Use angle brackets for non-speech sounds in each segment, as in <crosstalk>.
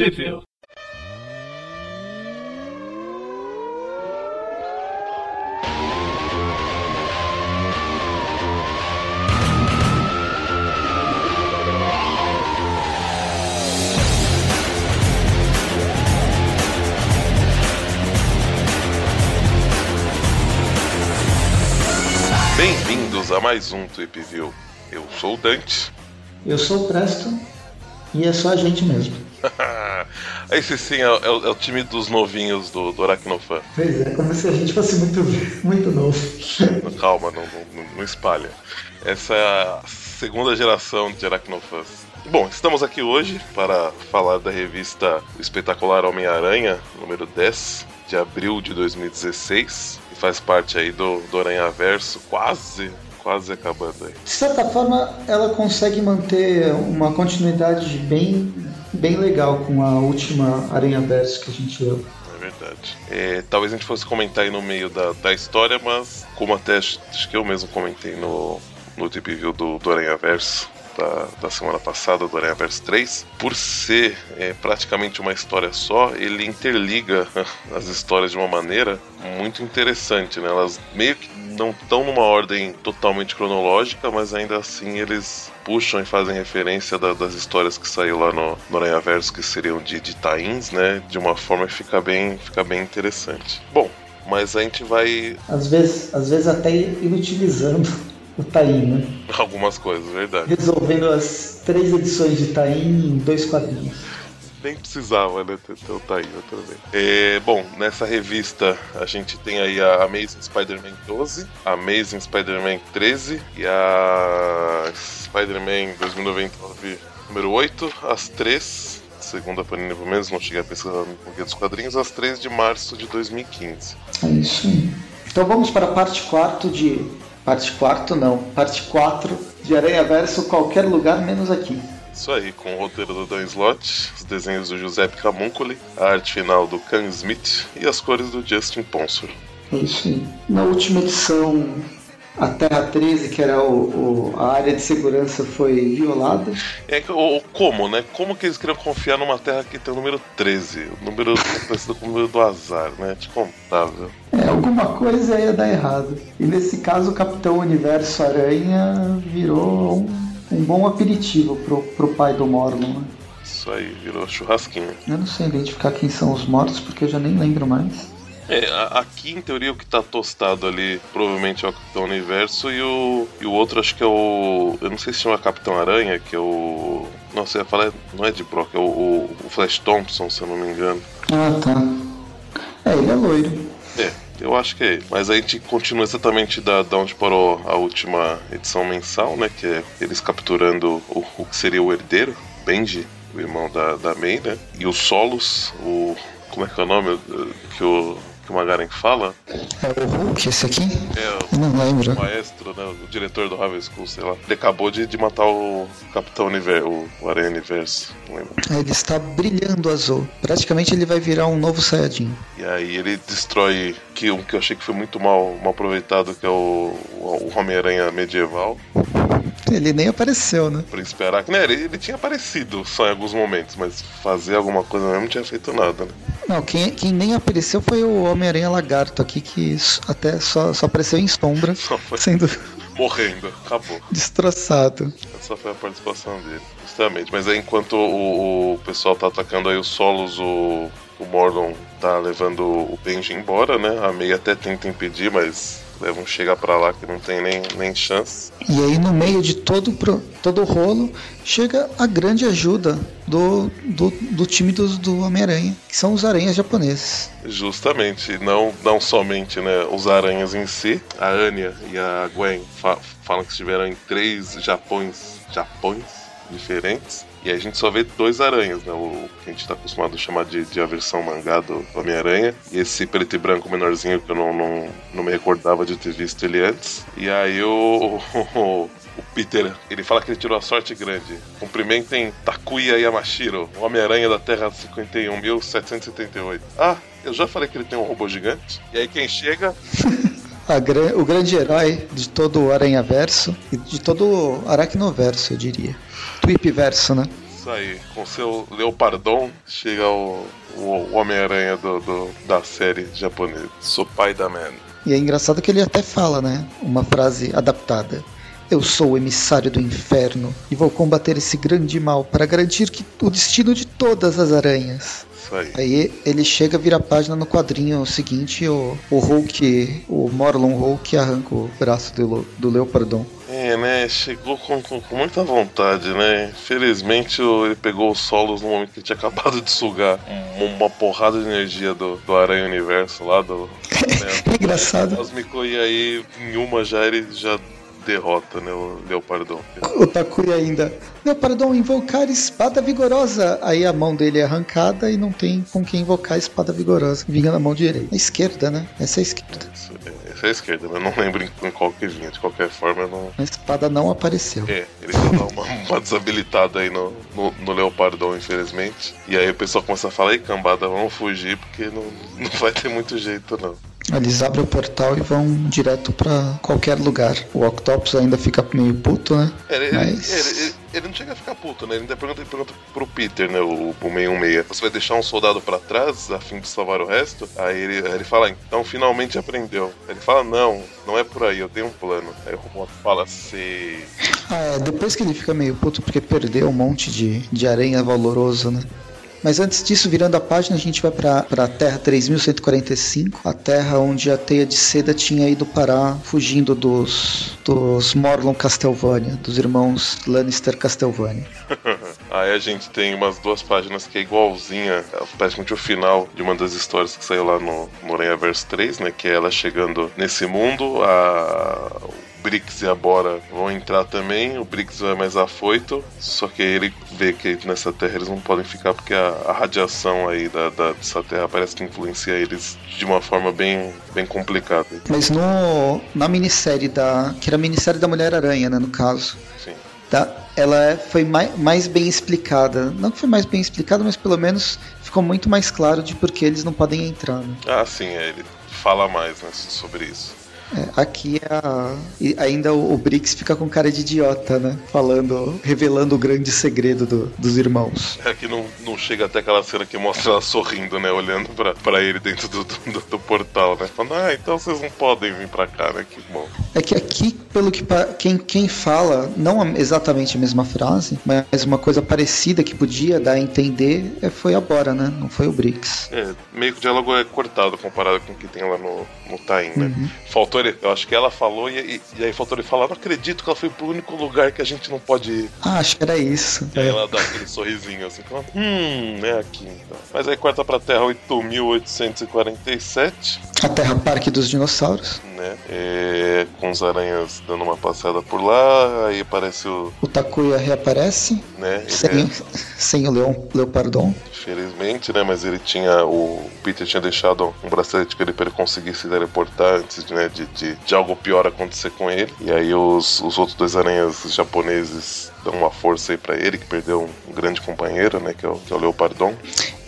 Sheffield. Bem-vindos a mais um Tweep View. Eu sou o Dante. Eu sou o Presto e é só a gente mesmo. <laughs> Esse sim é, é, o, é, o time dos novinhos do, do Aracnofan. Pois é, como se a gente fosse muito, muito novo. Calma, não, não, não espalha. Essa é a segunda geração de Aracnofãs. Bom, estamos aqui hoje para falar da revista Espetacular Homem-Aranha, número 10, de abril de 2016 faz parte aí do, do Aranha Verso, quase quase acabando aí. De certa forma, ela consegue manter uma continuidade bem, bem legal com a última Aranha Verso que a gente leu. É verdade. É, talvez a gente fosse comentar aí no meio da, da história, mas como até acho que eu mesmo comentei no, no Deep View do, do Aranha Verso, da, da semana passada, do Aranha Verso 3, por ser é, praticamente uma história só, ele interliga <laughs> as histórias de uma maneira muito interessante, né? Elas meio que não estão numa ordem totalmente cronológica, mas ainda assim eles puxam e fazem referência da, das histórias que saiu lá no, no Aranha Verso, que seriam de, de tains, né? De uma forma que fica bem, fica bem interessante. Bom, mas a gente vai. Às vezes, às vezes até inutilizando o Taim, né? Algumas coisas, verdade. Resolvendo as três edições de Taim em dois quadrinhos. Nem precisava, né, ter, o Taim também. É, bom, nessa revista a gente tem aí a Amazing Spider-Man 12, a Amazing Spider-Man 13 e a Spider-Man 2099 número 8, as três segundo a Panini pelo menos, não cheguei a pesquisar no Guia dos Quadrinhos, às 3 de março de 2015. É isso aí. Então vamos para a parte 4 de Parte 4 não, parte 4 de Aranha Verso qualquer lugar menos aqui. Isso aí, com o roteiro do Dan Slott, os desenhos do Giuseppe Camuncoli, a arte final do Ken Smith e as cores do Justin Ponsor. É isso aí. Na última edição a Terra 13, que era o, o, a área de segurança, foi violada. É o, como, né? Como que eles queriam confiar numa Terra que tem o número 13? O número <laughs> parecido com o número do azar, né? Descontável. É, alguma coisa ia dar errado. E nesse caso, o Capitão Universo Aranha virou um, um bom aperitivo pro, pro pai do Mormon, né? Isso aí, virou churrasquinho. Eu não sei identificar quem são os mortos, porque eu já nem lembro mais. É, aqui em teoria o que tá tostado ali provavelmente é o Capitão Universo e o, e o outro acho que é o. Eu não sei se chama Capitão Aranha, que é o. Não, você ia falar, não é de Brock, é o, o, o Flash Thompson, se eu não me engano. Ah, tá. É, ele é loiro. É, eu acho que é ele. Mas a gente continua exatamente da, da onde parou a última edição mensal, né? Que é eles capturando o, o que seria o herdeiro, Benji, o irmão da, da May, né? E os Solos, o. Como é que é o nome? Que o que o Magaren fala. É o Hulk, esse aqui? É, o, não lembro. o maestro, né, o diretor do Harvey School, sei lá. Ele acabou de, de matar o Capitão Universo, o, o Aranha Universo, não lembro. Ele está brilhando azul. Praticamente ele vai virar um novo Saiyajin. E aí ele destrói que, um que eu achei que foi muito mal, mal aproveitado, que é o, o Homem-Aranha medieval. Ele nem apareceu, né? Príncipe Aracne, né, ele, ele tinha aparecido só em alguns momentos, mas fazer alguma coisa mesmo não tinha feito nada, né? Não, quem, quem nem apareceu foi o Homem-Aranha Lagarto aqui, que até só, só apareceu em sombra, só foi sendo morrendo, acabou. Destroçado. Essa foi a participação dele, justamente. Mas aí enquanto o, o pessoal tá atacando aí os solos, o, o Mordon tá levando o Benji embora, né? A May até tenta impedir, mas levam chega para lá que não tem nem, nem chance. E aí no meio de todo todo o rolo chega a grande ajuda do, do, do time do, do Homem-Aranha, que são os aranhas japoneses. Justamente, não, não somente né, os aranhas em si, a Anya e a Gwen fa falam que estiveram em três Japões, Japões diferentes, e a gente só vê dois aranhas, né? O que a gente tá acostumado a chamar de, de a versão mangá do Homem-Aranha. E esse preto e branco menorzinho que eu não, não, não me recordava de ter visto ele antes. E aí o, o, Peter, ele fala que ele tirou a sorte grande. Cumprimentem Takuya Yamashiro, o Homem-Aranha da Terra 51.778. Ah, eu já falei que ele tem um robô gigante. E aí quem chega. o grande herói de todo o Aranha Verso e de todo o Aracnoverso, eu diria. Tweep Verso, né? Isso aí, com seu Leopardon, chega o, o Homem-Aranha do, do, da série japonesa. Sou pai da man. E é engraçado que ele até fala, né? Uma frase adaptada. Eu sou o emissário do inferno e vou combater esse grande mal para garantir que o destino de todas as aranhas. Isso aí. Aí ele chega, vira a página no quadrinho seguinte, o, o Hulk, o Morlon Hulk arranca o braço do, do Leopardon. É, né? Chegou com, com, com muita vontade, né? Felizmente ele pegou os solos no momento que tinha acabado de sugar um- uma porrada de energia do, do Aranha Universo lá, do. <laughs> É engraçado. Cósmico, e aí em uma já ele já derrota, né? O Leopardon. O Takuya ainda. Leopardon, invocar espada vigorosa. Aí a mão dele é arrancada e não tem com quem invocar a espada vigorosa. Vinha na mão direita. A esquerda, né? Essa é a esquerda. Isso, é, é a esquerda, né? Não lembro em, em qual que vinha. De qualquer forma, não. A espada não apareceu. É, ele só dá uma, uma desabilitada aí no, no, no Leopardon, infelizmente. E aí o pessoal começa a falar, ei, cambada, vamos fugir, porque não, não vai ter muito jeito, não. Eles abrem o portal e vão direto pra qualquer lugar. O Octopus ainda fica meio puto, né? Ele, ele, Mas- ele- ele- ele não chega a ficar puto, né? Ele ainda pergunta, pergunta pro Peter, né? O, o 616. Você vai deixar um soldado pra trás a fim de salvar o resto? Aí ele, ele fala, então finalmente aprendeu. Ele fala, não, não é por aí, eu tenho um plano. Aí o Roboto fala, sei. Ah, é, depois que ele fica meio puto porque perdeu um monte de, de aranha valoroso, né? Mas antes disso, virando a página, a gente vai pra, pra Terra 3145, a Terra onde a teia de seda tinha ido parar fugindo dos, dos Morlon Castlevania, dos irmãos Lannister Castlevania. <laughs> Aí a gente tem umas duas páginas que é igualzinha, é praticamente o final de uma das histórias que saiu lá no, Aranha Verso 3, né? Que é ela chegando nesse mundo, a. Brix e a Bora vão entrar também, o Brix vai mais afoito, só que ele vê que nessa terra eles não podem ficar porque a, a radiação aí da, da, dessa terra parece que influencia eles de uma forma bem, bem complicada. Mas no, na minissérie da. que era a minissérie da Mulher-Aranha, né, no caso. Sim. tá? Ela é- foi mai- mais bem explicada. Não que foi mais bem explicada, mas pelo menos ficou muito mais claro de por que eles não podem entrar. Né? Ah, sim, é, ele fala mais né, sobre isso. É, aqui é a- ainda o, o Brix fica com cara de idiota, né? Falando, revelando o grande segredo do- dos irmãos. É que não, não chega até aquela cena que mostra ela sorrindo, né? Olhando pra, pra ele dentro do, do, do portal, né? Falando, ah, então vocês não podem vir pra cá, né? Que bom. É que aqui, pelo que quem, quem fala, não exatamente a mesma frase, mas uma coisa parecida que podia dar a entender é, foi a Bora, né? Não foi o Brix. É, meio que o diálogo é cortado comparado com o que tem lá no, no Tain, né? Uhum. Faltou eu acho que ela falou e, e, aí faltou ele falar, não acredito que ela foi pro único lugar que a gente não pode ir. Ah, acho que era isso. E aí ela dá aquele sorrisinho assim, falando, hum, é aqui então. Mas aí corta pra Terra 8847, A Terra Parque dos Dinossauros. Né? É, com os aranhas dando uma passada por lá, aí aparece o. O Takuya reaparece, né? sem, é- sem o Leon, Leopardon. Infelizmente, né? Mas ele tinha. O Peter tinha deixado um bracelete com ele pra ele conseguir se teleportar antes de, né, de, de, de algo pior acontecer com ele. E aí os, os outros dois aranhas japoneses dão uma força aí pra ele, que perdeu um, grande companheiro, né? Que é o, que é o Leopardon.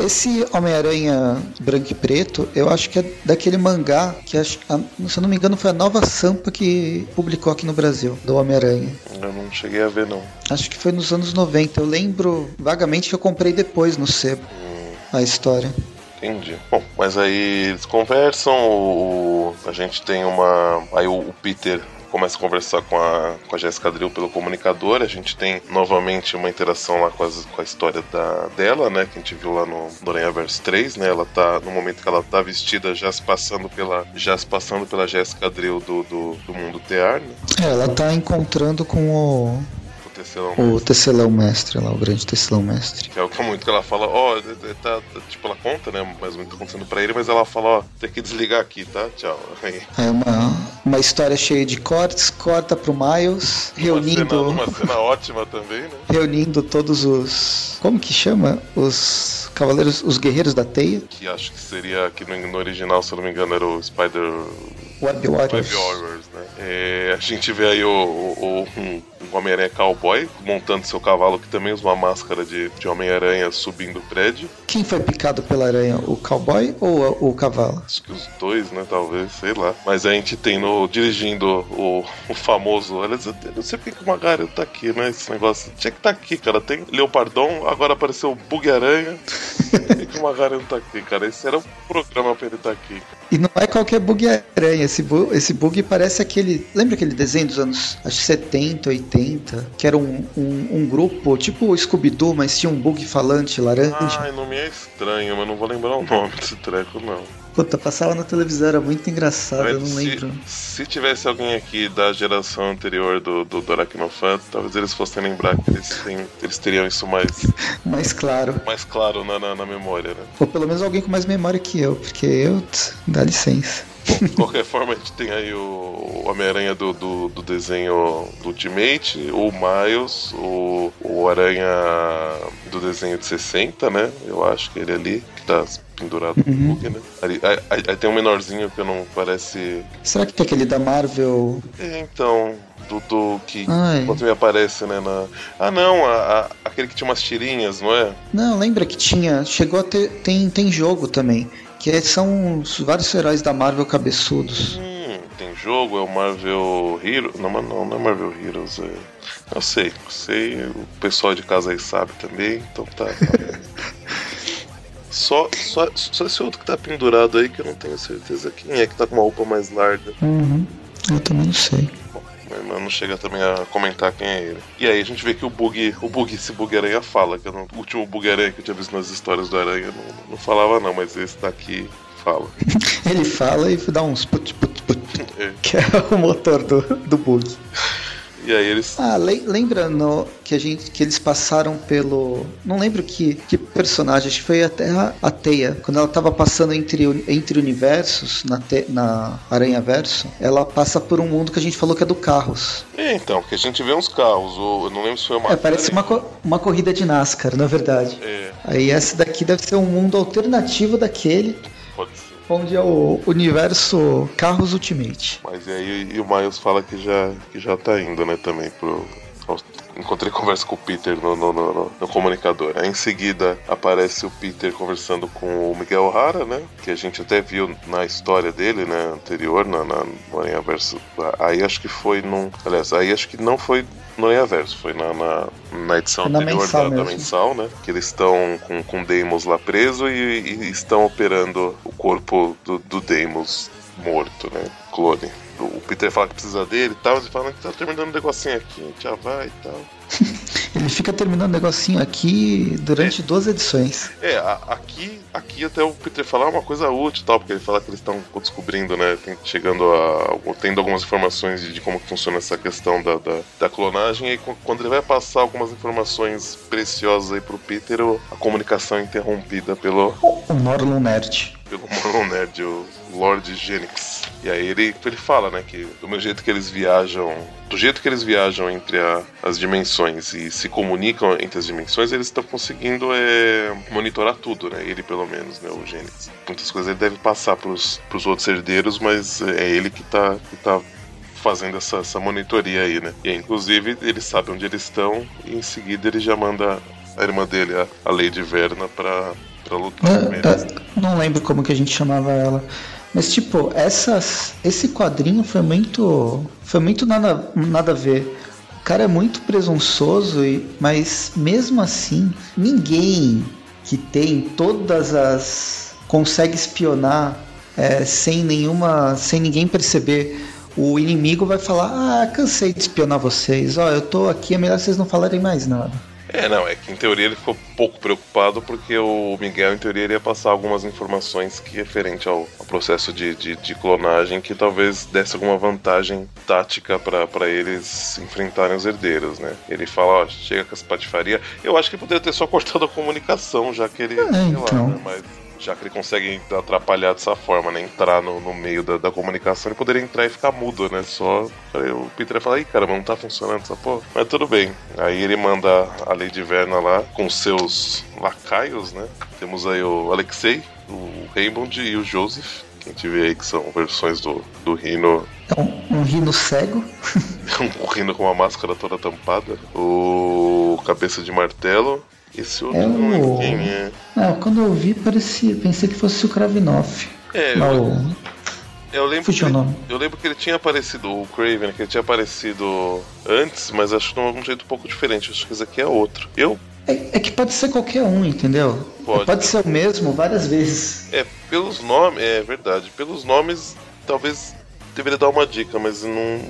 Esse Homem-Aranha branco e preto, eu acho que é daquele mangá que, acho, se eu não me engano, foi a nova Sampa que publicou aqui no Brasil, do Homem-Aranha. Eu não cheguei a ver, não. Acho que foi nos anos 90. Eu lembro vagamente que eu comprei depois no sebo Hum, a história. Entendi. Bom, mas aí eles conversam, o, o- a gente tem uma. Aí o, o Peter começa a conversar com a, com a Jéssica Drill pelo comunicador. A gente tem novamente uma interação lá com, as- com a história da, dela, né? Que a gente viu lá no, Aranha Verso 3, né? Ela tá. No momento que ela tá vestida, já se passando pela. Já se passando pela Jéssica Drill do, do, do mundo tear, né? É, ela tá encontrando com O tecelão. o tecelão mestre lá, o grande tecelão mestre. Que é o muito que ela fala, ó, tá, tá- tipo, ela conta, né, mais ou menos que tá acontecendo pra ele, mas ela fala, ó, tem que desligar aqui, tá? Tchau. Aí, <laughs> É uma, uma história cheia de cortes, corta pro Miles, reunindo. Uma cena, uma cena ótima também, né? reunindo todos os. Como que chama? Os cavaleiros, os guerreiros da teia. Que acho que seria, que no, no original, se eu não me engano, era o Spider... Web Warriors. Web Warriors, né? É, a gente vê aí o, o, o- um um Homem-Aranha cowboy montando seu cavalo, que também usa uma máscara de, de Homem-Aranha subindo o prédio. Quem foi picado pela aranha? O cowboy ou o cavalo? Acho que os dois, né? Talvez, sei lá. Mas a gente tem no dirigindo o, o famoso. Olha, eu não sei porque que o Magari tá aqui, né? Esse negócio. Tinha que tá aqui, cara. Tem Leopardon, agora apareceu o Bug-Aranha. Por que, o Magari não tá aqui, cara? Esse era o programa pra ele estar tá aqui. E não é qualquer bug-aranha. Esse, bu esse bug parece aquele. Lembra aquele desenho dos anos acho 70, 80? Que era um, um, um grupo, tipo o Scooby-Doo, mas tinha um bug falante laranja. Ai, não me é estranho, mas não vou lembrar o nome desse treco, não. Puta, passava na televisão, era muito engraçado, Mas eu não se, lembro. Se tivesse alguém aqui da geração anterior do, do, do talvez eles fossem lembrar que eles, têm, eles teriam isso mais... <laughs> mais claro. Mais claro na, na, na, memória, né? Ou pelo menos alguém com mais memória que eu, porque eu... dá licença. Bom, <laughs> de qualquer forma, a gente tem aí o Homem-Aranha do, do, do, desenho do Ultimate, o Miles, o, o Aranha do desenho de 60, né? Eu acho que ele ali, que tá pendurado uhum. no bug, né? Aí, aí, aí, tem um menorzinho que não parece. Será que tem aquele da Marvel? É, então. Do, do que Ai. quando me aparece, né? Na... Ah não, a, a, aquele que tinha umas tirinhas, não é? Não, lembra que tinha. Chegou a ter. Tem, tem jogo também. Que são vários heróis da Marvel cabeçudos. Hum, tem jogo, é o Marvel Hero. Não, não, não é Marvel Heroes, é. Eu sei, sei, o pessoal de casa aí sabe também, então tá. tá. <laughs> Só, só, só esse outro que tá pendurado aí que eu não tenho certeza quem é que tá com uma roupa mais larga. Uhum. Eu também não sei. Não chega também a comentar quem é ele. E aí a gente vê que o bug, o bug, esse bug aranha fala, que não, o último bug aranha que eu tinha visto nas histórias do aranha não, não falava não, mas esse daqui fala. <laughs> ele fala e dá uns put, put, put, é. que é o motor do, do bug. <laughs> E aí eles. Ah, le lembra no, que a gente que eles passaram pelo. Não lembro que, que personagem, acho que foi a, a Teia. Quando ela tava passando entre, entre universos, na, te, na Aranha Verso, ela passa por um mundo que a gente falou que é do carros. É, então, que a gente vê uns carros, ou eu não lembro se foi uma. É, parece uma, co uma corrida de NASCAR, na verdade. É. Aí essa daqui deve ser um mundo alternativo daquele. Pode ser onde é o universo Carros Ultimate. Mas aí e o Miles fala que já, que já tá indo, né, também pro. Encontrei <laughs> conversa com o Peter no, no, no, no comunicador. Aí em seguida aparece o Peter conversando com o Miguel O'Hara, né? Que a gente até viu na história dele, né? Anterior, na, na, Verso. Aí acho que foi num. Aliás, aí acho que não foi no Verso, foi na, na, na edição na anterior mensal da, da, mensal, né? Que eles estão com, com Deimos lá preso e, e, estão operando o corpo do, do Deimos morto, né? Clone. O Peter fala que precisa dele e tal, ele fala que tá terminando um negocinho aqui, a gente já vai e tal. <laughs> Ele fica terminando o negocinho aqui durante é. duas edições. É, aqui, aqui até o Peter falar uma coisa útil tal, porque ele fala que eles estão descobrindo, né? Chegando a. tendo algumas informações de, de como funciona essa questão da, da, da, clonagem. E quando ele vai passar algumas informações preciosas aí pro Peter, a comunicação é interrompida pelo. O Morlun Nerd. Pelo Morlun Nerd, o Lord Genix. E aí ele, ele fala, né, que do mesmo jeito que eles viajam, do jeito que eles viajam entre a, as dimensões e se comunicam entre as dimensões, eles estão conseguindo é, monitorar tudo, né? Ele pelo menos, né, o Gênesis. Muitas coisas ele deve passar pros, pros outros herdeiros, mas é ele que tá, que tá fazendo essa, essa monitoria aí, né? E aí, inclusive ele sabe onde eles estão e em seguida ele já manda a irmã dele, a, a Lady Verna, pra, pra lutar. É, é, não lembro como que a gente chamava ela. Mas tipo, essas, esse quadrinho foi muito, foi muito nada, nada a ver. O cara é muito presunçoso, e, mas mesmo assim, ninguém que tem todas as consegue espionar é, sem nenhuma, sem ninguém perceber. O inimigo vai falar: "Ah, cansei de espionar vocês. Ó, eu tô aqui, é melhor vocês não falarem mais nada." É, não, é que em teoria ele ficou pouco preocupado porque o Miguel, em teoria, iria passar algumas informações que referente ao, ao processo de, de, de, clonagem que talvez desse alguma vantagem tática para eles enfrentarem os herdeiros, né? Ele fala, ó, chega com essa patifaria. Eu acho que poderia ter só cortado a comunicação, já que ele. É, então. Lá, né? Mas já que ele consegue atrapalhar dessa forma, né? Entrar no, no meio da, da, comunicação, ele poderia entrar e ficar mudo, né? Só. Aí o Peter ia falar, ih, caramba, não tá funcionando essa porra. Mas tudo bem. Aí ele manda a Lady Verna lá com seus lacaios, né? Temos aí o Alexei, o Raymond e o Joseph. Que a gente vê aí que são versões do, do Rino. É um, um Rino cego. <laughs> correndo com uma máscara toda tampada. O Cabeça de Martelo. Esse outro é não lembro quem é. Não, quando eu vi, parecia. Pensei que fosse o Kravinoff. É, eu, eu lembro, que ele, eu lembro que ele tinha aparecido, o Craven, que ele tinha aparecido antes, mas acho de um jeito um pouco diferente. Acho que esse aqui é outro. Eu é, é, que pode ser qualquer um, entendeu? Pode, pode ser o mesmo várias vezes. É, pelos nomes, é verdade. Pelos nomes, talvez deveria dar uma dica, mas não,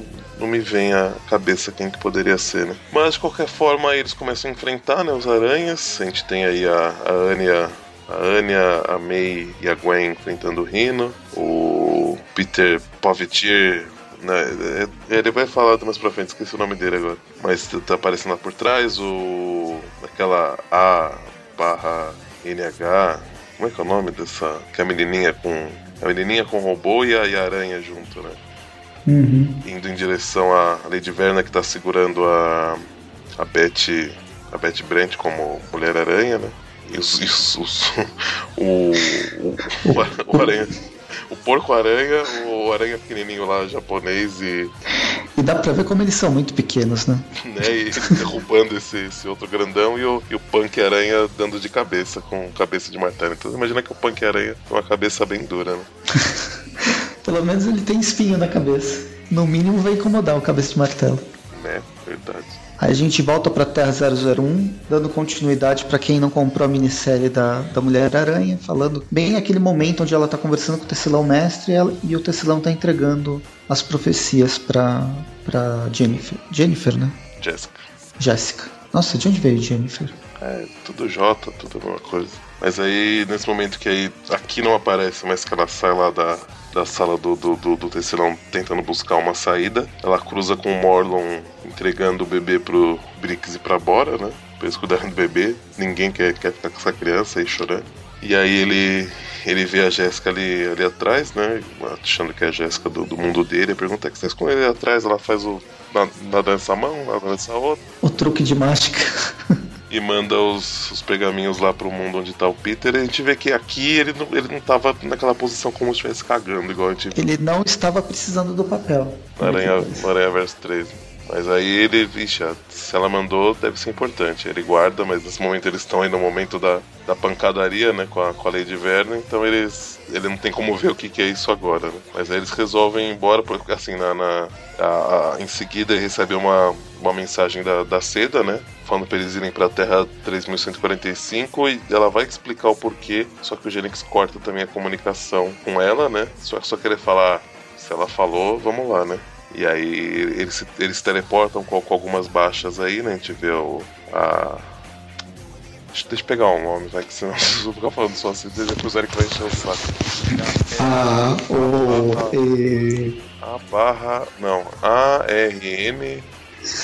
não me vem à cabeça quem que poderia ser, né? Mas de qualquer forma, eles começam a enfrentar né, os aranhas. A gente tem aí a, a Anya, a Anya, a May e a Gwen enfrentando o Rino. O Peter Povetier né, é, ele vai falar mais pra frente, esqueci o nome dele agora. Mas tá aparecendo lá por trás o. aquela A barra NH. Como é que é o nome dessa. Que a menininha com. A menininha com robô e a, e a aranha junto, né? Uhum. Indo em direção à Lady Verna que tá segurando a. a Betty. a Betty Brent como Mulher-Aranha, né? E os, e os, os o, o, o, o Aranha o porco-aranha, o aranha pequenininho lá, japonês e. E dá pra ver como eles são muito pequenos, né? né e <laughs> derrubando esse, esse outro grandão e o, e o punk-aranha dando de cabeça, com cabeça de martelo. Então imagina que o punk-aranha tem uma cabeça bem dura, né? <laughs> Pelo menos ele tem espinho na cabeça. No mínimo vai incomodar o cabeça de martelo. Né, verdade. Aí a gente volta para Terra 001, dando continuidade para quem não comprou a minissérie da, da Mulher-Aranha, falando bem aquele momento onde ela tá conversando com o Tecilão Mestre e, ela, e o Tecilão tá entregando as profecias para pra Jennifer. Jennifer, né? Jessica. Jessica. Nossa, de onde veio Jennifer? É, tudo J, tudo a mesma coisa. Mas aí, nesse momento que aí aqui não aparece, mas que ela sai lá da, da sala do, do, do, do Tecilão tentando buscar uma saída. Ela cruza com o Morlon entregando o bebê pro Brix e pra Bora, né? Pra eles cuidarem do bebê. Ninguém quer, quer ficar com essa criança aí chorando. E aí ele ele vê a Jéssica ali, ali atrás, né? Achando que é a Jéssica do, do mundo dele. Pergunta que está com ele atrás, ela faz o. Na, na dança mão, na dança outra. O truque de mágica. <laughs> e manda os, os pergaminhos lá pro mundo onde tá o Peter. E a gente vê que aqui ele não, ele não tava naquela posição como se estivesse cagando, igual a gente Ele não estava precisando do papel. Aranha, Aranha Verso 3. Mas aí ele, vixe, se ela mandou, deve ser importante. Ele guarda, mas nesse momento eles estão aí no momento da, da pancadaria, né, com a, com a Lady Verna, então eles. Ele não tem como <laughs> ver o que, que é isso agora, né? Mas aí eles resolvem ir embora, porque assim, na, na a, a, em seguida ele recebe uma, uma mensagem da, da Seda, né? Falando pra eles irem pra Terra 3145 e ela vai explicar o porquê, só que o Genix corta também a comunicação com ela, né? Só, só querer falar, se ela falou, vamos lá, né? E aí eles, eles teleportam com, com algumas baixas aí, né? A gente vê o. A... Deixa, deixa eu pegar um nome, vai que senão <laughs> eu vou ficar falando só assim, depois o Eric vai encher o saco. A, O, E. A barra. Não, A, R, N.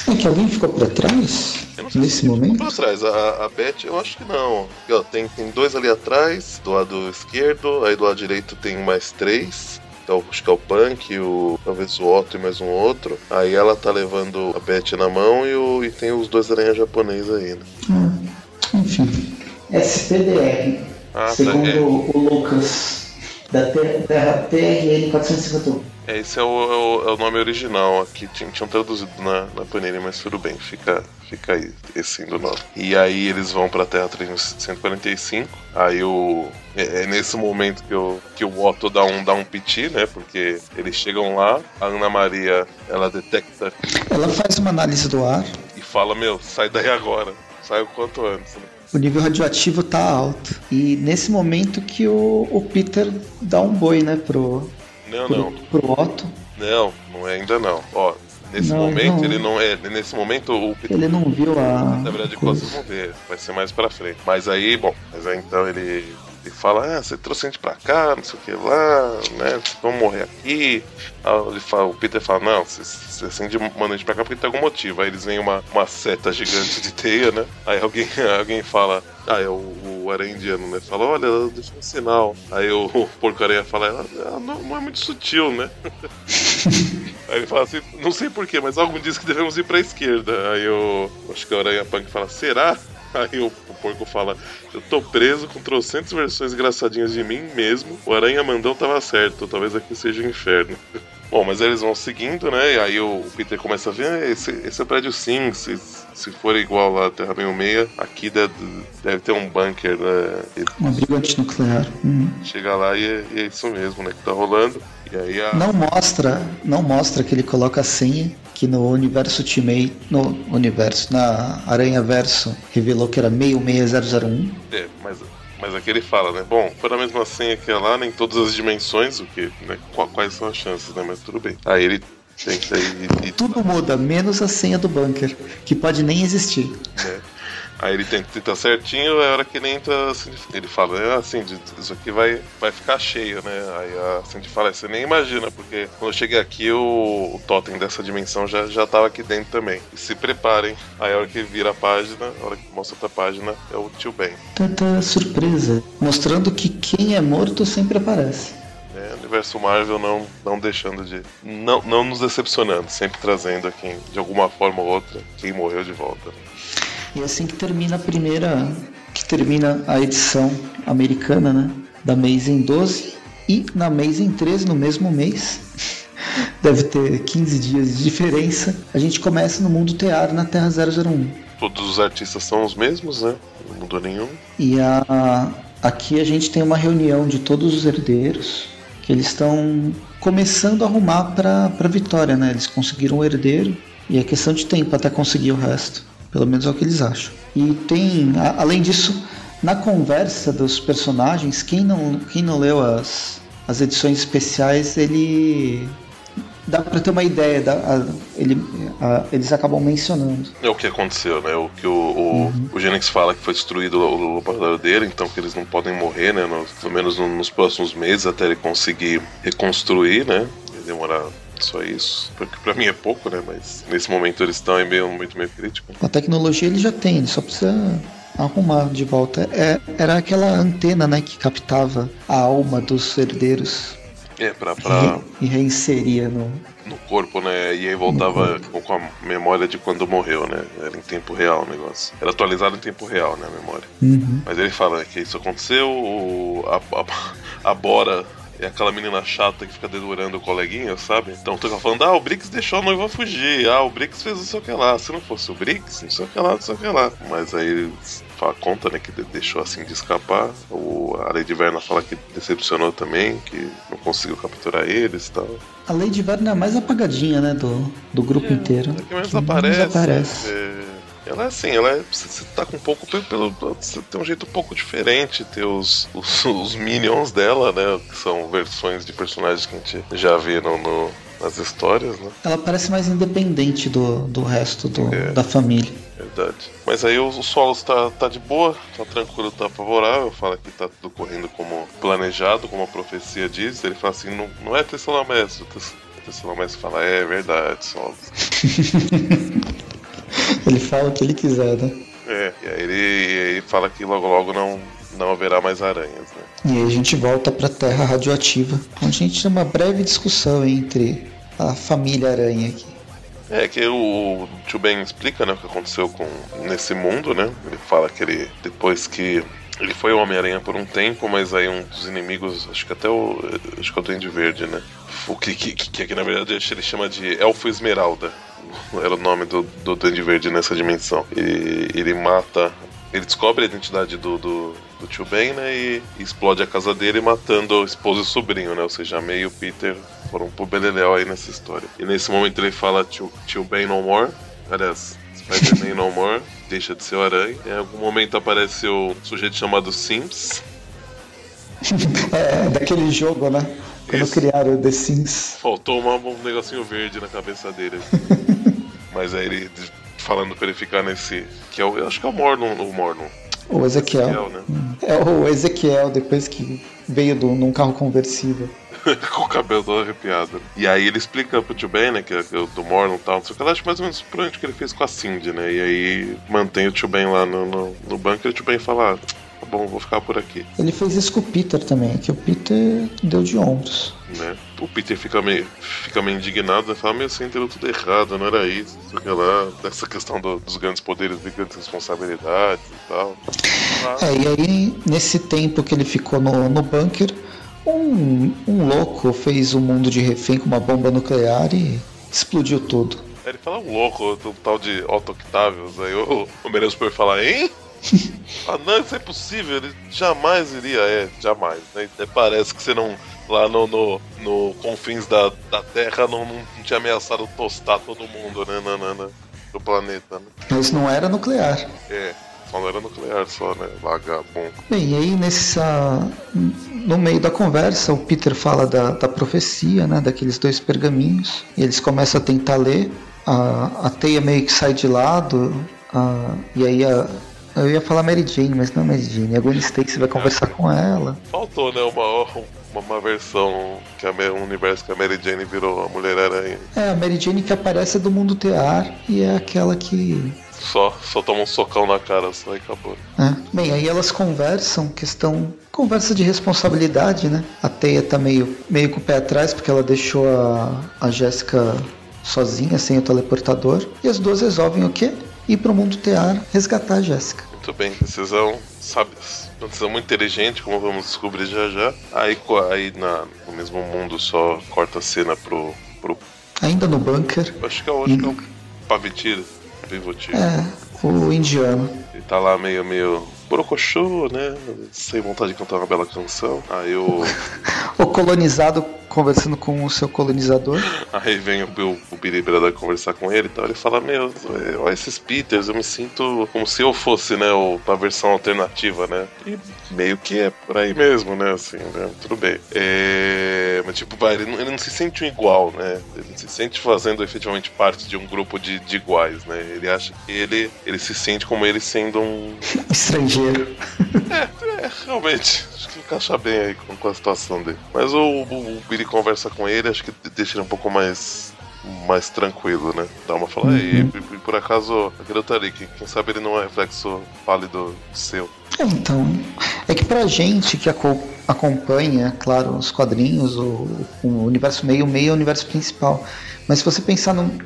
É que alguém ficou pra trás? Nesse momento? Pra trás, a, a Beth eu acho que não. Ó, tem, tem dois ali atrás, do lado esquerdo, aí do lado direito tem mais três então, acho que é o Punk, o, talvez o Otto e mais um outro. Aí ela tá levando a Beth na mão e, o, e tem os dois aranhas japoneses aí, né? Hum, enfim. SPDR. Ah, tá, segundo tá, o Lucas, da TRN 451. É, esse é o, é o, o, nome original aqui. Tinham, traduzido na, na Panini, mas tudo bem, fica, fica aí, esse do nome. E aí eles vão pra Terra 3145. Aí o. É, é, nesse momento que o, que o Otto dá um, dá um piti, né? Porque eles chegam lá, a Ana Maria ela detecta. Ela faz uma análise do ar. E fala: Meu, sai daí agora. Sai o quanto antes, né? o nível radioativo tá alto. E nesse momento que o, o Peter dá um boi, né, pro, não, pro, não. Pro Otto? Não, não é ainda não. Ó, nesse não, momento não. ele não é. Nesse momento o Ele não viu a. Na verdade, vocês vão ver, vai ser mais pra frente. Mas aí, bom, mas aí então ele fala, ah, você trouxe a gente pra cá, não sei o que lá, né? Vamos morrer aqui. Ele fala, o Peter fala, não, você, você acende manda a gente pra cá porque tem algum motivo. Aí eles veem uma, uma seta gigante de teia, né? Aí alguém, <laughs> alguém fala, ah, é o, o aranha indiano, né? Fala, olha, ela um sinal. Aí o, porco-aranha fala, ela, ela não, não, é muito sutil, né? <laughs> Aí ele fala assim, não sei porquê, mas algo diz que devemos ir pra esquerda. Aí eu acho que o Aranha Punk fala, será? Aí o, porco fala: Eu tô preso com trocentas versões engraçadinhas de mim mesmo. O Aranha Mandão tava certo, talvez aqui seja o inferno. <laughs> Bom, mas eles vão seguindo, né? E aí o Peter começa a ver, esse, esse é o prédio sim, se, for igual lá Terra 66, aqui deve, deve ter um bunker, né? Um abrigo antinuclear. Uhum. Chega lá e é, e é, isso mesmo, né? Que tá rolando. E aí a... Não mostra, não mostra que ele coloca a senha, que no universo Ultimate, no universo, na Aranha Verso, revelou que era 66001. É, mas mas aqui ele fala, né? Bom, foi a mesma senha que é lá, nem todas as dimensões, o que, né? Quais são as chances, né? Mas tudo bem. Aí ele e... Tudo muda, menos a senha do bunker, que pode nem existir. É. Aí ele tenta, tenta certinho, é a hora que ele entra, assim, ele fala, é assim, isso aqui vai, vai ficar cheio, né? Aí a Cindy fala, você nem imagina, porque quando eu cheguei aqui, o, o totem dessa dimensão já, já tava aqui dentro também. E se preparem. Aí a hora que vira a página, a hora que mostra outra página, é o tio Ben. Tanta surpresa, mostrando que quem é morto sempre aparece. É, universo Marvel não, não deixando de. Não, não nos decepcionando, sempre trazendo aqui, de alguma forma ou outra, quem morreu de volta. E assim que termina a primeira, que termina a edição americana, né, da Amazing 12 e na Amazing 13 no mesmo mês. <laughs> Deve ter 15 dias de diferença. A gente começa no mundo tear na Terra 001. Todos os artistas são os mesmos, né? Não mudou nenhum. E a, aqui a gente tem uma reunião de todos os herdeiros que eles estão começando a arrumar para a vitória, né? Eles conseguiram o herdeiro e é questão de tempo até conseguir o resto. Pelo menos é o que eles acham. E tem, a, além disso, na conversa dos personagens, quem não, quem não leu as, as edições especiais, ele dá para ter uma ideia, dá, a, ele, a, eles acabam mencionando. É o que aconteceu, né? O que o, o, uhum. o Genix fala que foi destruído o laboratório dele, então que eles não podem morrer, né? No, pelo menos nos próximos meses até ele conseguir reconstruir, né? Demorar só isso. Porque pra mim é pouco, né? Mas nesse momento eles estão em meio, um momento meio crítico. A tecnologia ele já tem, ele só precisa arrumar de volta. É, era aquela antena, né, que captava a alma dos herdeiros. É, pra. pra... E, e reinseria no. No corpo, né? E aí voltava com a memória de quando morreu, né? Era em tempo real o negócio. Era atualizado em tempo real, né? A memória. Uhum. Mas ele fala que isso aconteceu, a, a, a Bora é aquela menina chata que fica dedurando o coleguinha, sabe? Então tu fica falando, ah, o Brix deixou a noiva fugir, ah, o Brix fez não sei o que lá. Se não fosse o Brix, não sei o que lá, não sei o que lá. Mas aí fala, conta, né, que deixou assim de escapar. O, a Lady Verna fala que decepcionou também, que não conseguiu capturar eles e tal. A Lady Verna é a mais apagadinha, né, do, do grupo é, inteiro. É que menos que aparece. Menos aparece. É, ela é assim, ela é, você tá com um pouco pelo, você tem um jeito um pouco diferente ter os, os, <laughs> os, minions dela, né, que são versões de personagens que a gente já viram no, nas histórias, né? Ela parece mais independente do, do resto do, é, da família. Verdade. Mas aí o, o solo tá, tá de boa, tá tranquilo, tá favorável, fala que tá tudo correndo como planejado, como a profecia diz. Ele fala assim, não, não é Tessalomestre. Tessalomestre fala, é, é verdade, solo. <laughs> ele fala o que ele quiser, né? É, e aí ele, ele fala que logo logo não, não haverá mais aranhas, né? E aí a gente volta pra Terra radioativa, onde a gente tem uma breve discussão entre a família aranha aqui. É que o Tio Ben explica né, o que aconteceu com nesse mundo, né? Ele fala que ele, depois que ele foi o Homem-Aranha por um tempo, mas aí um dos inimigos, acho que até o. Acho que é o Duende Verde, né? O que, que, que aqui na verdade ele chama de Elfo Esmeralda <laughs> era o nome do, do Duende Verde nessa dimensão. E ele mata. Ele descobre a identidade do, do, do tio Ben, né? E, explode a casa dele, matando o esposo e o sobrinho, né? Ou seja, a May e o Peter foram pro Beleléu aí nessa história. E nesse momento ele fala tio, tio Ben no more. Aliás, Spider-Man no more. Deixa de ser o aranha. Em algum momento aparece o sujeito chamado Sims. <laughs> é, daquele jogo, né? Quando Isso. criaram o The Sims. Faltou uma, um negocinho verde na cabeça dele. <laughs> Mas aí ele falando pra ele ficar nesse. Que é o, eu acho que é o Mornon. O Mornon. O Ezequiel. Ezequiel né? É o Ezequiel, depois que veio do, num carro conversível. <laughs> com o cabelo todo arrepiado. E aí ele explica pro tio Ben, né, que é do Mornon e tal, não sei o que, acho mais ou menos por onde que ele fez com a Cindy, né? E aí mantém o tio Ben lá no, no, no banco e o tio Ben fala, ah, bom, vou ficar por aqui. Ele fez isso com o Peter também, que o Peter deu de ombros. Né? O Peter fica meio, fica meio indignado, né? fala, meu, você entendeu tudo errado, não era isso, sei lá, dessa questão do, dos grandes poderes e grandes responsabilidades e tal. É, e aí, nesse tempo que ele ficou no, no bunker, Um, um louco fez o um mundo de refém com uma bomba nuclear e explodiu tudo. Ele fala um louco, um tal de Otto Octavius. Aí o, o Menezes por falar, hein? Ah, não, isso é impossível. Ele jamais iria, é, jamais. Né? Parece que você não. Lá no, no, no confins da, da Terra não, não, não tinha ameaçado tostar todo mundo, né? Na, do planeta, né? Mas não era nuclear. É, só não era nuclear, só, né? Vagabundo. Bem, e aí nessa. No meio da conversa, o Peter fala da, da profecia, né? Daqueles dois pergaminhos. E eles começam a tentar ler. A, a teia meio que sai de lado. A, e aí a, eu ia falar Mary Jane, mas não é Mary Jane. A Gwen Stacy vai conversar com ela. Faltou, né? Uma, uma, uma versão que a, um universo que a Mary Jane virou a Mulher-Aranha. É, a Mary Jane que aparece do mundo tear e é aquela que. Só, só toma um socão na cara, só e acabou. É. Bem, aí elas conversam, questão. Conversa de responsabilidade, né? A Teia tá meio, meio com o pé atrás, porque ela deixou a, a Jéssica sozinha, sem o teleportador. E as duas resolvem o quê? Ir pro mundo tear resgatar a Jéssica. Muito bem, decisão, sabe, uma decisão muito inteligente, como vamos descobrir já já. Aí, aí na, no mesmo mundo só corta a cena pro. pro... Ainda no bunker. Acho que é o, acho que é o Pavitir, Pivotir. É, o indiano. Ele tá lá meio, meio borocochô, né? Sem vontade de cantar uma bela canção. Aí o. <laughs> o colonizado conversando com o seu colonizador. Aí vem o, o, o Biribirada conversar com ele e tal. Ele fala: Meu, olha esses Peters, eu me sinto como se eu fosse, né? O, a versão alternativa, né? E meio que é por aí mesmo, né? Assim, né? Tudo bem. É, mas, tipo, vai, ele não, ele não se sente um igual, né? Ele se sente fazendo efetivamente parte de um grupo de, de iguais, né? Ele acha que ele, ele se sente como ele sendo um. <laughs> Estrangeiro. É, é realmente. Acho que encaixa bem aí com, com a situação dele. Mas o, o, o Billy conversa com ele, acho que deixa ele um pouco mais mais tranquilo, né? Dá uma fala, uhum. e, e, por acaso aquele outro ali, quem sabe ele não é reflexo pálido seu. É, então, é que pra gente que acompanha, claro, os quadrinhos, o, o universo meio, meio é o universo principal. Mas se você pensar num,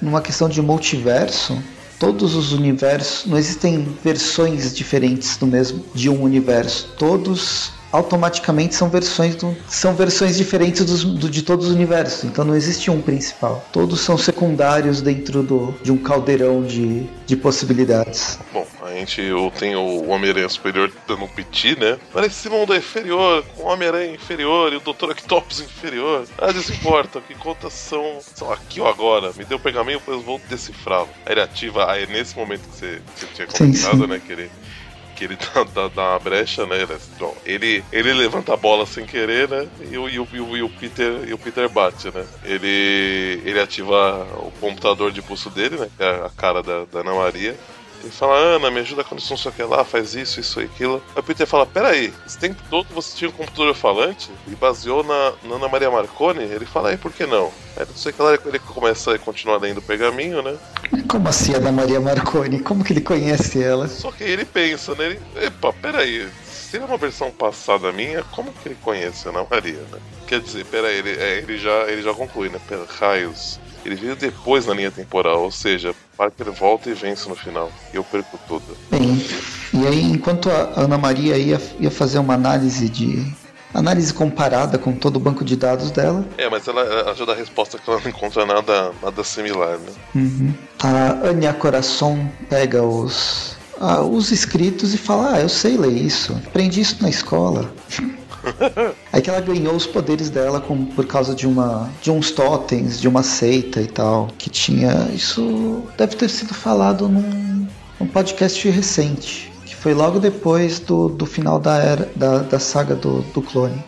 numa questão de multiverso, todos os universos, não existem versões diferentes do mesmo de um universo. Todos automaticamente são versões do, são versões diferentes dos, do, de todos os universos. Então não existe um principal. Todos são secundários dentro do, de um caldeirão de, de possibilidades. Bom, a gente tem o Homem-Aranha superior dando um piti, né? Mas esse mundo é inferior, com o Homem-Aranha inferior e o Dr. Octopus inferior. Ah, desimporta, o que conta são, são aqui ou agora. Me deu o pergaminho, depois vou decifrá-lo. Aí ele ativa, aí é nesse momento que você, que você tinha comentado, sim, sim. né? Que ele que ele <laughs> dá, dá, dá, uma brecha, né? Ele, ele levanta a bola sem querer, né? E o, e o, e o, Peter, e o Peter bate, né? Ele, ele ativa o computador de pulso dele, né? Que é a cara da, da Ana Maria. Ele fala, Ana, me ajuda quando não sei o que lá, faz isso, isso e aquilo. Aí o Peter fala, peraí, esse tempo todo você tinha um computador falante e baseou na, na Ana Maria Marconi? Ele fala, aí por que não? Aí não sei o que lá, ele começa a continuar lendo o pergaminho, né? Como assim a Ana Maria Marconi? Como que ele conhece ela? Só que ele pensa, né? Ele, Epa, peraí, se é uma versão passada minha, como que ele conhece a Ana Maria, né? Quer dizer, peraí, ele, é, ele, já, ele já conclui, né? Pera, raios ele veio depois na linha temporal, ou seja, Parker volta e vence no final. E eu perco tudo. Bem, e aí enquanto a Ana Maria ia, ia fazer uma análise de. Análise comparada com todo o banco de dados dela. É, mas ela ajuda a resposta que ela não encontra nada, nada similar, né? Uhum. A Anya Coração pega os, ah, os escritos e fala: Ah, eu sei ler isso. Aprendi isso na escola. <laughs> <laughs> Aí que ela ganhou os poderes dela com, por causa de uma de uns totens, de uma seita e tal, que tinha. Isso deve ter sido falado num, num podcast recente, que foi logo depois do, do final da era da, da saga do, do clone.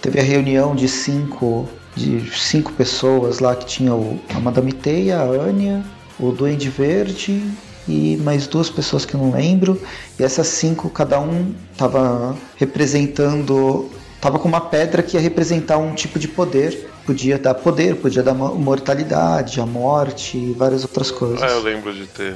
Teve a reunião de cinco de cinco pessoas lá que tinha o, a Madame Teia, a Anya, o Duende Verde e mais duas pessoas que eu não lembro. E essas cinco, cada um estava representando. Tava com uma pedra que ia representar um tipo de poder. Podia dar poder, podia dar mortalidade, a morte e várias outras coisas. Ah, eu lembro de ter.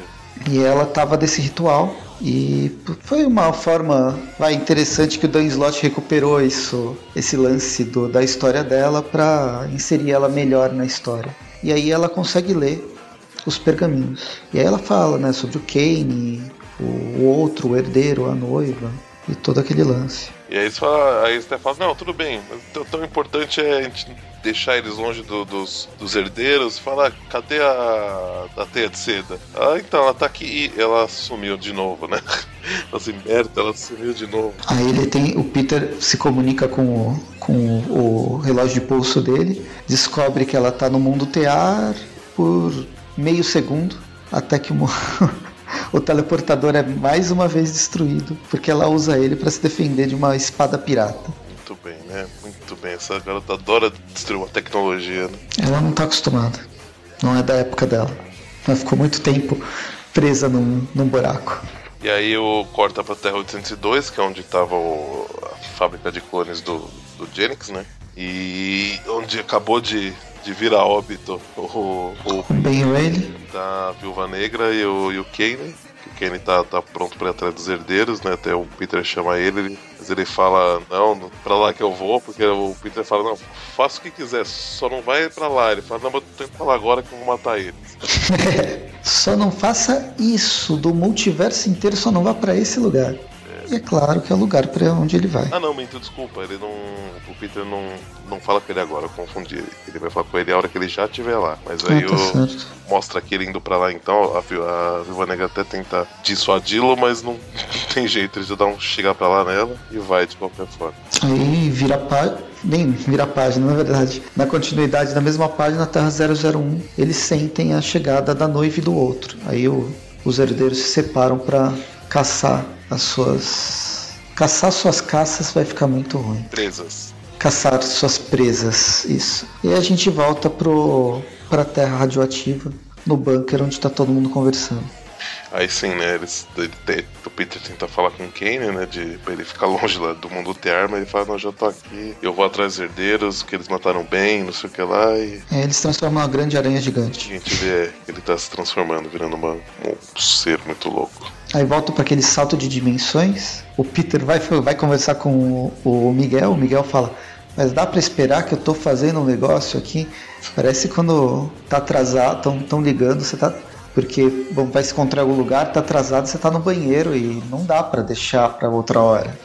E ela tava desse ritual. E foi uma forma vai, interessante que o Dan Slott recuperou isso, esse lance do, da história dela para inserir ela melhor na história. E aí ela consegue ler os pergaminhos. E aí ela fala, né, sobre o Kane, o outro, o herdeiro, a noiva. e todo aquele lance. E aí você fala, aí você fala, não, tudo bem, mas tão, tão importante é a gente deixar eles longe do, dos, dos herdeiros, falar, cadê a, a teia de seda? Ah, então, ela tá aqui e ela sumiu de novo, né? <laughs> Assim, merda, ela sumiu de novo. Aí ele tem. O Peter se comunica com o, com o relógio de pulso dele, descobre que ela tá no mundo tear por meio segundo, até que o, <laughs> o teleportador é mais uma vez destruído, porque ela usa ele para se defender de uma espada pirata. Muito bem, né? Muito bem. Essa garota adora destruir uma tecnologia, né? Ela não tá acostumada. Não é da época dela. Ela ficou muito tempo presa num, num buraco. E aí o corta pra Terra 802, que é onde tava o, a fábrica de clones do, do Genix, né? E onde acabou de, de vir a óbito o, o, O Ben Reilly. da Viúva Negra e o, e o Kane. Que o Kane tá, tá pronto pra ir atrás dos herdeiros, né? Até o Peter chama ele, ele- mas ele fala, não, pra lá que eu vou, porque o Peter fala, não, faça o que quiser, só não vai pra lá. Ele fala, não, mas eu indo pra lá agora que eu vou matar eles. <laughs> só não faça isso do multiverso inteiro, só não vá pra esse lugar. E é claro que é o lugar pra onde ele vai. Ah não, minto, desculpa, ele não. O Peter não, não fala com ele agora, eu confundi. Ele vai falar com ele a hora que ele já estiver lá. Mas aí Ah, tá o, mostra que ele indo pra lá então, a, a Viúva Negra até tenta dissuadi-lo, mas não, <laughs> tem jeito, ele já dá um chegar pra lá nela e vai de qualquer forma. Aí vira página. Nem vira a página, na verdade. Na continuidade da mesma página, Terra 001, eles sentem a chegada da noiva e do outro. Aí o- os herdeiros se separam pra caçar as suas. Caçar suas caças vai ficar muito ruim. Presas. Caçar suas presas, isso. E a gente volta pro, pra Terra radioativa, no bunker onde tá todo mundo conversando. Aí sim, né? Eles, ele te- o Peter tenta falar com o Kane, né? De, pra ele ficar longe lá do mundo ter arma. Ele fala: Não, já tô aqui, eu vou atrás dos herdeiros, que eles mataram bem, não sei o que lá. E É, eles transformam uma grande aranha a gigante. gente vê que ele tá se transformando, virando uma, um ser muito louco. Aí volta para aquele salto de dimensões. O Peter vai, <laughs> vai conversar com o, o Miguel. O Miguel fala: Mas dá para esperar que eu tô fazendo um negócio aqui? Parece quando tá atrasado, tão, tão ligando, você tá. Porque bom, vai se encontrar algum lugar, tá atrasado, você tá no banheiro e não dá para deixar para outra hora.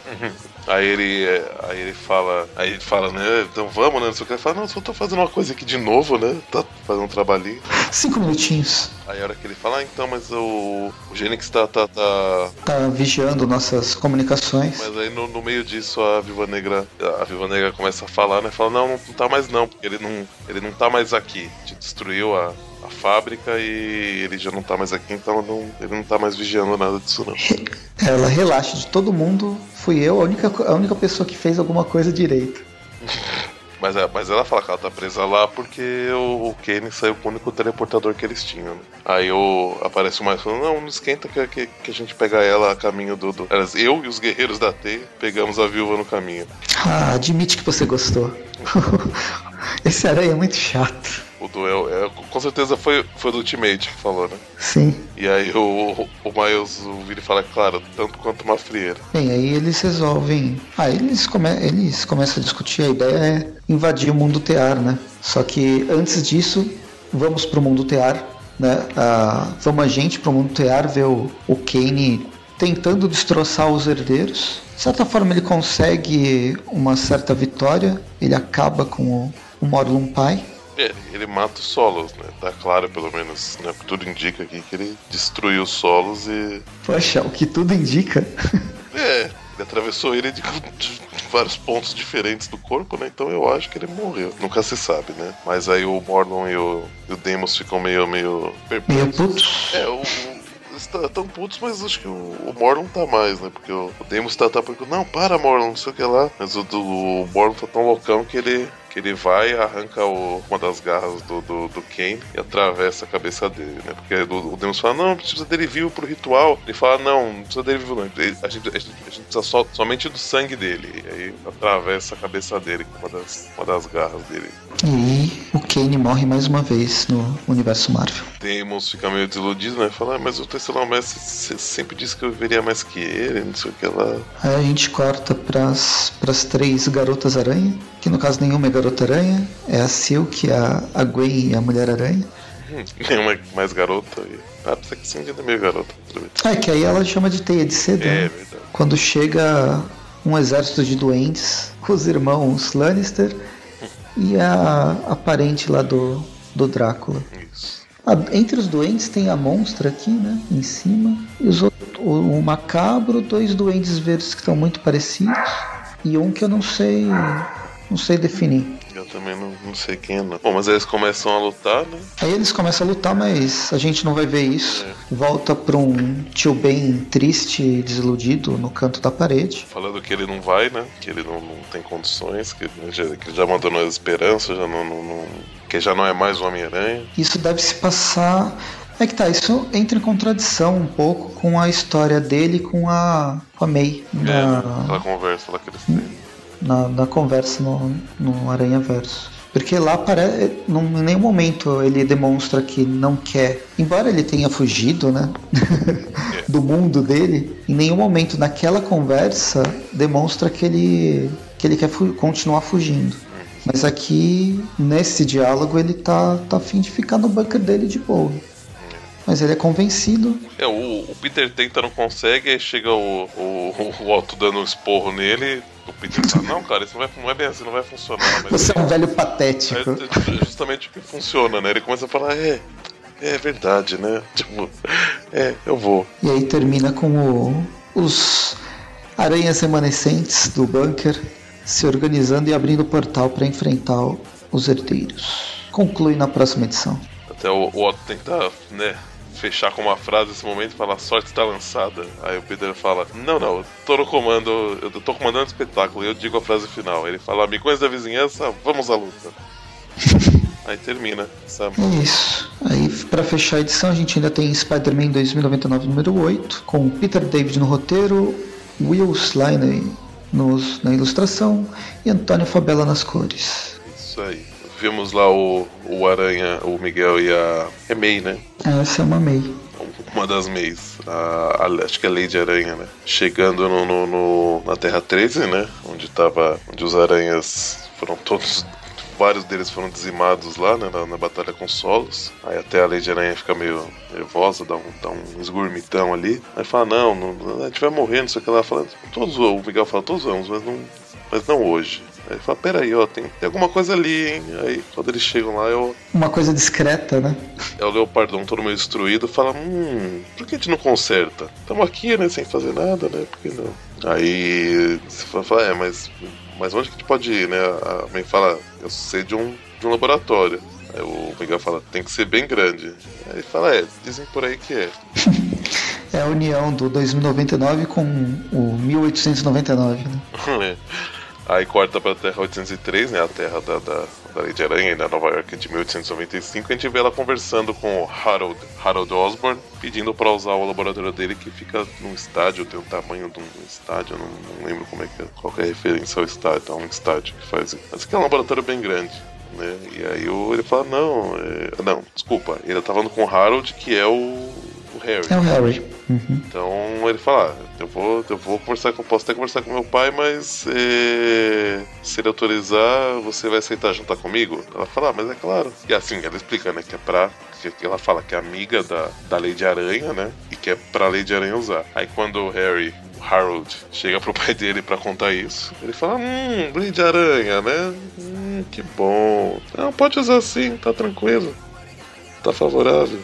Aí ele, aí ele fala, aí ele fala, né? Então vamos, né? Não sei o que. Ele fala, não, só tô fazendo uma coisa aqui de novo, né? Tá fazendo um trabalhinho. Cinco minutinhos. Aí a hora que ele fala, ah, então, mas o, o Genix tá, tá, tá. Tá vigiando nossas comunicações. Mas aí no, no meio disso a Viva Negra. A Viva Negra começa a falar, né? Fala, não, não, tá mais não, porque ele não. Ele não tá mais aqui. A gente destruiu a, a fábrica e ele já não tá mais aqui, então não, ele não tá mais vigiando nada disso não. <laughs> Ela relaxa de todo mundo. Fui eu a única, a única pessoa que fez alguma coisa direito. <laughs> Mas, é- mas ela fala que ela tá presa lá porque o, o Kane saiu com o único teleportador que eles tinham. Né? Aí o, aparece o mais falando, não, não esquenta que, que, que a gente pega ela a caminho do, do. Eu e os guerreiros da T pegamos a viúva no caminho. Ah, admite que você gostou. <laughs> Esse aranha é muito chato. O duel, é, com certeza foi, foi do Ultimate que falou, né? Sim. E aí o, o Miles o vira e fala, claro, tanto quanto uma frieira. Bem, aí eles resolvem. Ah, eles, come... eles começam a discutir. A ideia é invadir o mundo tear, né? Só que antes disso, vamos pro mundo tear, né? Ah, vamos a gente pro mundo tear ver o, o Kane tentando destroçar os herdeiros. De certa forma, ele consegue uma certa vitória. Ele acaba com o, o Morlun Pai. É, ele mata os solos, né? Tá claro, pelo menos, né? Porque tudo indica aqui que ele destruiu os solos e. Poxa, o que tudo indica. <laughs> É, ele atravessou ele de, vários pontos diferentes do corpo, né? Então eu acho que ele morreu. Nunca se sabe, né? Mas aí o Morlon e o, e o Deimos ficam meio, meio Meio putos. É, o, o- eles tá- tão putos, mas acho que o, o Morlon tá mais, né? Porque o, o Deimos tá, tá porque, não, para Morlon, não sei o que lá. Mas o, do, o Morlon tá tão loucão que ele, que ele vai, arranca o- uma das garras do, do, do Kane e atravessa a cabeça dele, né? Porque o, o Deimos fala, não, precisa dele vivo pro ritual. Ele fala, não, não precisa dele vivo não. A gente, a gente, a gente precisa só, somente do sangue dele. E aí atravessa a cabeça dele com uma das, uma das garras dele. E o Kane morre mais uma vez no universo Marvel. Deimos fica meio desiludido, né? Fala, ah, mas o terceiro mestre sempre disse que eu viveria mais que ele, não sei o que lá. Aí a gente corta pras, pras três garotas aranha, que no caso nenhuma é garota aranha, é a Silk, a, a Gwen e a Mulher Aranha. Hum, <laughs> Nenhuma mais garota. E... Ah, precisa que sim, ainda é meio garota. Ah, que aí ela chama de teia de seda. É né? verdade. quando chega um exército de doentes, <laughs> os irmãos Lannister e a, a parente lá do, do Drácula. Isso. Ah, entre os doentes tem a monstra aqui, né? Em cima. E os outros, o, o macabro, dois duendes verdes que estão muito parecidos. E um que eu não sei. Não sei definir. Eu também não, não sei quem é, não. Bom, mas eles começam a lutar, né? Aí eles começam a lutar, mas a gente não vai ver isso. Volta pra um tio bem triste e desiludido no canto da parede. Falando que ele não vai, né? Que ele não, não tem condições, que ele já, que ele já abandonou as esperanças, já não, não- não- que já não é mais o Homem-Aranha. Isso deve se passar. É que tá, isso entra em contradição um pouco com a história dele com a, com a May. É, né? Na, aquela conversa lá que eles têm. Na, na conversa no, no Aranha Verso. Porque lá parece. Em nenhum momento ele demonstra que não quer. Embora ele tenha fugido, né? <laughs> do mundo dele, em nenhum momento naquela conversa demonstra que ele, que ele quer fu- continuar fugindo. Mas aqui, nesse diálogo, ele tá, tá afim de ficar no bunker dele de boa. Mas ele é convencido. É, o, o Peter tenta, não consegue, aí chega o, o, o Otto dando um esporro nele. O Peter fala, não, cara, isso não, vai, não é bem assim, não vai funcionar. Você é um velho patético. É justamente o que funciona, né? Ele começa a falar, é, é verdade, né? <laughs> Tipo, é, eu vou. E aí termina com o- os aranhas remanescentes do bunker se organizando e abrindo o portal para enfrentar os herdeiros. Conclui na próxima edição. Até o, o Otto tentar, né, fechar com uma frase nesse momento e falar, a sorte está lançada. Aí o Peter fala, não, não, eu tô no comando, eu tô comandando o espetáculo, e eu digo a frase final. Ele fala, amigões da vizinhança, vamos à luta. <laughs> Aí termina essa É isso. Aí, para fechar a edição, a gente ainda tem Spider-Man 2099 número 8, com Peter David no roteiro, Will Sliney nos, na ilustração e Antônio Fabella nas cores. Isso aí. Vimos lá o, o Aranha, o Miguel e a. É May, né? Essa é uma May. Uma das Mays. A, a- acho que é a Lady Aranha, né? Chegando no, no- no- na Terra 13, né? Onde tava. Onde os aranhas foram todos. Vários deles foram dizimados lá, né? Na, na batalha com solos. Aí até a Lady Aranha fica meio nervosa, dá um, dá um esgurmitão ali. Aí fala, não, não, a gente vai morrer, não sei o que lá. Fala, todos, o Miguel fala, todos vamos, mas não, mas não hoje. Aí ele fala, peraí, ó, tem, tem alguma coisa ali, hein? Aí quando eles chegam lá, eu, Uma coisa discreta, né? é o Leopardão todo meio destruído, fala, hum, por que a gente não conserta? Estamos aqui, né, sem fazer nada, né, por que não? Aí você fala, é, mas, mas onde que a gente pode ir, né? A mãe fala, eu sei de um, de um laboratório. Aí o Miguel fala, tem que ser bem grande. Aí fala, é, dizem por aí que é. <laughs> É a união do 2099 com o 1899, né? <laughs> É. Aí corta pra Terra 803, né? A Terra da, da, da Lady Aranha, da Nova York de 1895. A gente vê ela conversando com o Harold, Harold Osborn, pedindo pra usar o laboratório dele que fica num estádio, tem o tamanho de um estádio, não, não lembro como é que é, qual que é a referência ao estádio, tá? Um estádio que faz. Mas que é um laboratório bem grande. Né? E aí ele fala, não, é... não, desculpa, ele tá falando com o Harold, que é o Harry. É o Harry. Uhum. Então ele fala, ah, eu vou, eu vou conversar com, posso até conversar com meu pai, mas é, se ele autorizar, você vai aceitar juntar comigo? Ela fala, ah, mas é claro. E assim, ela explica, né, que é pra. Que ela fala que é amiga da, da Lady Aranha, né? E que é pra Lady Aranha usar. Aí quando o Harry, o Harold, chega pro pai dele pra contar isso, ele fala, hum, Lady Aranha, né? Hum, que bom. Não, pode usar sim, tá tranquilo. Tá favorável.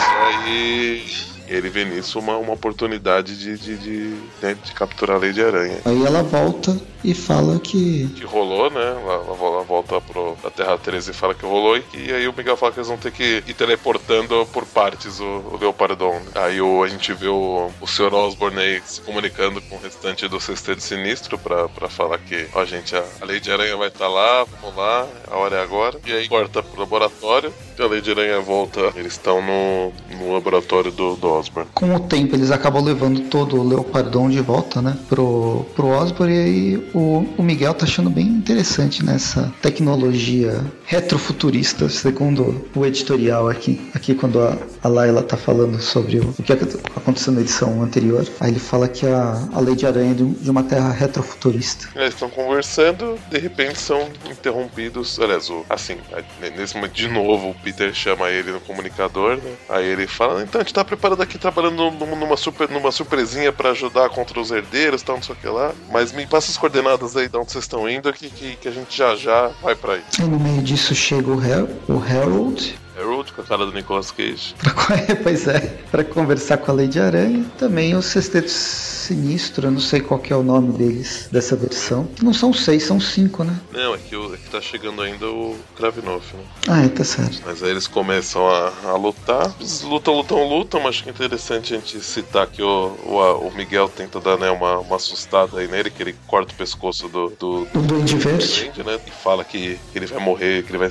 Aí ele vê nisso uma, uma oportunidade de, de, de, né, de capturar a Lady Aranha. Aí ela volta e fala que Que rolou, né? Ela, ela- volta pro, pra Terra 13 e fala que rolou. E, e aí o Miguel fala que eles vão ter que ir teleportando por partes o, o Leopardon. né? Aí o, a gente vê o, o Sr. Osborne aí se comunicando com o restante do Sexteto Sinistro pra, pra falar que, ó, gente, a, a Lady Aranha vai estar lá, vamos lá, a hora é agora. E aí corta pro laboratório. E a Lady Aranha volta. Eles estão no, no laboratório do, do Com o tempo eles acabam levando todo o Leopardon de volta, né? Pro, pro Osborne e aí o, o Miguel tá achando bem interessante nessa tecnologia retrofuturista, segundo o editorial aqui. Aqui quando a, a Layla tá falando sobre o, o que aconteceu na edição anterior. Aí ele fala que a, a Lady Aranha é de, de uma terra retrofuturista. Eles estão conversando, de repente são interrompidos. Aliás, o, assim, nesse momento de novo o Peter chama ele no comunicador, né? Aí ele fala: então a gente tá preparado aqui trabalhando numa, super, numa surpresinha para ajudar contra os herdeiros, tal, não sei o que lá. Mas me passa as coordenadas aí de onde vocês estão indo, que, que, que a gente já já vai para aí. E no meio disso chega o, o Harold Harold com a cara do Nicolas Cage. <laughs> pois é, para conversar com a Lady Aranha. Também o Sexteto Sinistro, eu não sei qual é o nome deles dessa versão. Não são seis, são cinco, né? Não, é que, o, é que tá chegando ainda o Kravinoff, né? Ah, é, tá certo. Mas aí eles começam a, a lutar. Eles lutam, lutam, lutam, mas acho que é interessante a gente citar que o, o, o Miguel tenta dar né, uma, uma assustada aí nele, que ele corta o pescoço do, do, do, do. Né? E fala que, que ele vai morrer, que ele vai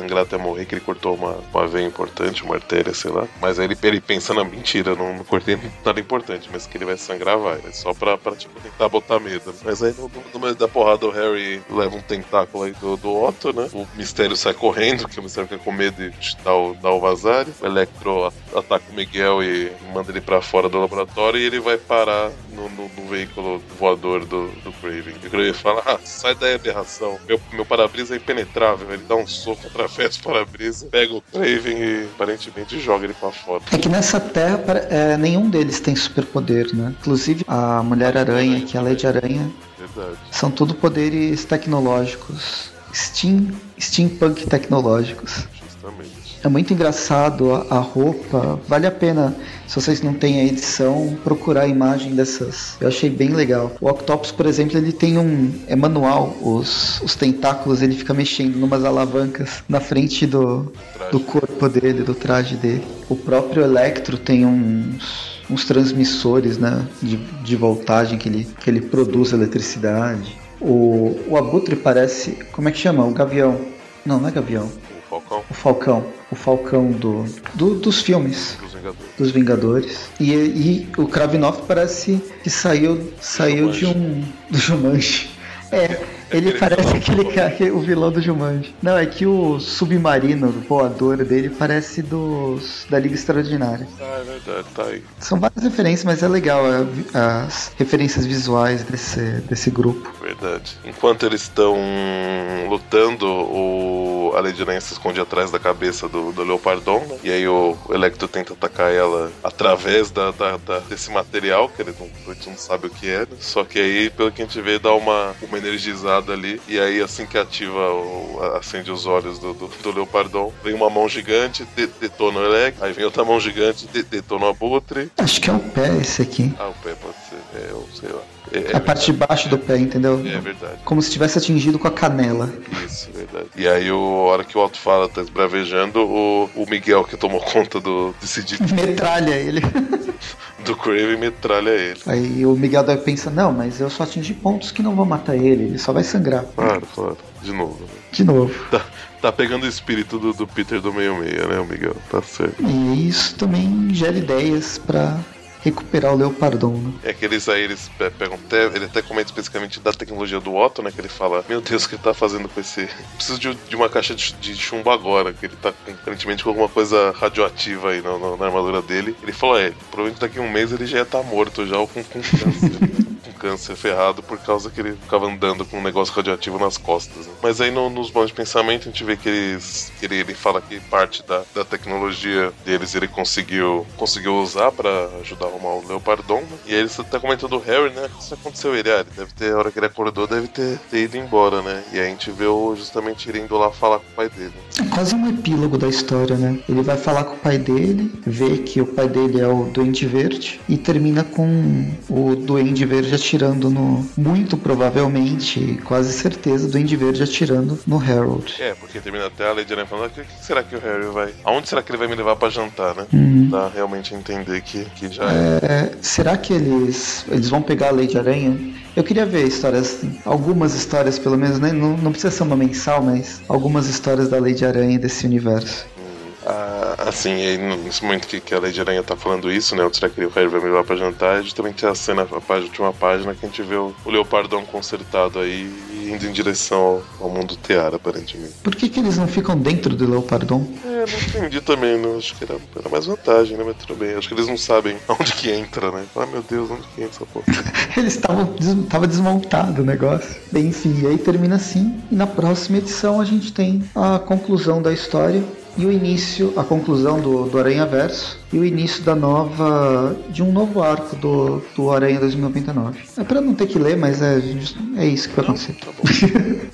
sangrar até morrer, que ele cortou uma, uma veia importante, uma artéria, sei lá. Mas aí ele, ele pensa na mentira, não, não cortei nada importante, mas que ele vai sangrar, vai. É só pra, pra tipo, tentar botar medo. Mas aí no, no meio da porrada o Harry leva um tentáculo aí do, do Otto, né? O mistério sai correndo, que o mistério fica com medo de dar o, dar o vazário. O Electro ataca o Miguel e manda ele pra fora do laboratório e ele vai parar no, no, no veículo voador do, do Craven. E o Craven fala: Ah, sai daí, aberração. Meu, meu para-brisa é impenetrável. Ele dá um soco através do para-brisa, pega o Craven e aparentemente joga ele pra fora. É que nessa terra é, nenhum deles tem superpoder, né? Inclusive a Mulher-Aranha, que é a Lady Aranha. Verdade. São tudo poderes tecnológicos. Steam, steampunk tecnológicos. É muito engraçado a, a, roupa. Vale a pena, se vocês não têm a edição, procurar a imagem dessas. Eu achei bem legal. O Octopus, por exemplo, ele tem um. É manual. Os, os tentáculos ele fica mexendo numas alavancas na frente do, do corpo dele, do traje dele. O próprio Electro tem uns uns transmissores né, de, de voltagem que ele, que ele produz eletricidade. O, o Abutre parece. Como é que chama? O Gavião. Não, não é Gavião. Falcão. O Falcão. O Falcão do, do dos filmes. Dos Vingadores. Dos Vingadores. E, e o Kravinoff parece que saiu, saiu de um. do Jumanji. É, ele parece aquele cara, o vilão do Jumanji. Não, é que o submarino voador dele parece dos da Liga Extraordinária. Ah, é verdade, tá aí. São várias referências, mas é legal é, as referências visuais desse, desse grupo. Verdade. Enquanto eles estão lutando, o a se esconde atrás da cabeça do, do Leopardon, né? E aí o Electro tenta atacar ela através da, da, da desse material, que ele não, a gente não sabe o que é, né? Só que aí, pelo que a gente vê, dá uma, uma energizada ali. E aí, assim que ativa, o, acende os olhos do, do, do Leopardon, vem uma mão gigante, de, detona o Electro. Aí vem outra mão gigante, de, detona o Abutre. Acho que é o pé esse aqui. Ah, o pé pode ser. É, eu sei lá. É, é a parte de baixo do pé, entendeu? É verdade. Como se tivesse atingido com a canela. Isso, verdade. E aí, o, a hora que o Otto fala, tá esbravejando, o, o Miguel, que tomou conta do decidir. <laughs> Metralha ele. Do Craven metralha ele. Aí o Miguel deve pensar, não, mas eu só atingi pontos que não vão matar ele, ele só vai sangrar. Claro, claro. De novo. Né? De novo. Tá, tá pegando o espírito do, do Peter do meio-meia, né, Miguel? Tá certo. E isso também gera ideias para recuperar o Leopardon, né? É que eles aí eles pegam até, ele até comenta especificamente da tecnologia do Otto, né? Que ele fala, meu Deus, o que ele tá fazendo com esse. <laughs> Preciso de, de uma caixa de, de, chumbo agora, que ele tá aparentemente com alguma coisa radioativa aí na, na, na armadura dele. Ele falou, é, provavelmente daqui a um mês ele já ia estar tá morto já ou com, com câncer. <laughs> com câncer ferrado por causa que ele ficava andando com um negócio radioativo nas costas. Né? Mas aí no, nos bons de pensamento a gente vê que, eles, que ele, ele fala que parte da, da tecnologia deles ele conseguiu, conseguiu usar para ajudar arrumar o Leopardon. Né? E aí ele tá comentando o Harry, né? O que aconteceu ele? Ah, ele deve ter, a hora que ele acordou, deve ter, ter ido embora, né? E aí a gente vê o, justamente ele indo lá falar com o pai dele. É quase um epílogo da história, né? Ele vai falar com o pai dele, vê que o pai dele é o Duende Verde e termina com o Duende Verde atirando no. Muito provavelmente, quase certeza, o Duende Verde atirando no Harold. É, porque termina até a Lady Aranha falando: o que será que o Harry vai. Aonde será que ele vai me levar para jantar, né? Uhum. Dá realmente a entender que, que já é é, será que eles, eles vão pegar a Lei de Aranha? Eu queria ver histórias, algumas histórias pelo menos, né? Não, não precisa ser uma mensal, mas algumas histórias da Lei de Aranha desse universo. Ah, assim, nesse momento que, que a Lady Aranha tá falando isso, né? O será que o Harry vai me levar pra jantar? Tem a cena, a, página, a última página, que a gente vê o, o Leopardão consertado aí indo em direção ao, mundo Teara, aparentemente. Por que, que eles não ficam dentro do Leopardon? É, não entendi também, não. Acho que era, era mais vantagem, né? Mas tudo bem. Acho que eles não sabem <laughs> onde que entra, né? Ah, meu Deus, onde que entra essa porra? <laughs> eles estavam tava desmontado o negócio. Bem, enfim, e aí termina assim. E na próxima edição a gente tem a conclusão da história e o início, a conclusão do, do Aranha Verso e o início da nova de um novo arco do, do Aranha 2099. É para não ter que ler, mas é, é isso que vai acontecer. Tá bom.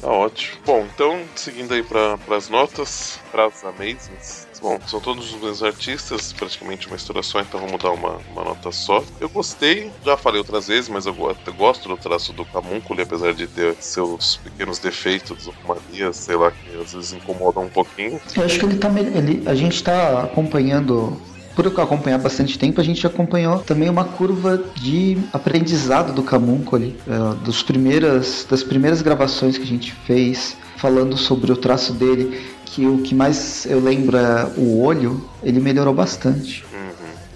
tá ótimo. Bom, então seguindo aí para as notas, para as Amazings. Bom, são todos os mesmos artistas, praticamente uma história só, então vamos dar uma, uma nota só. Eu gostei, já falei outras vezes, mas eu gosto do traço do Camúnculo, apesar de ter seus pequenos defeitos, manias, sei lá, que às vezes incomodam um pouquinho. Eu acho que ele tá. Ele, a gente tá acompanhando por acompanhar bastante tempo, a gente acompanhou também uma curva de aprendizado do Camuncoli, é, dos primeiras, das primeiras gravações que a gente fez falando sobre o traço dele, que o que mais eu lembro é o olho, ele melhorou bastante.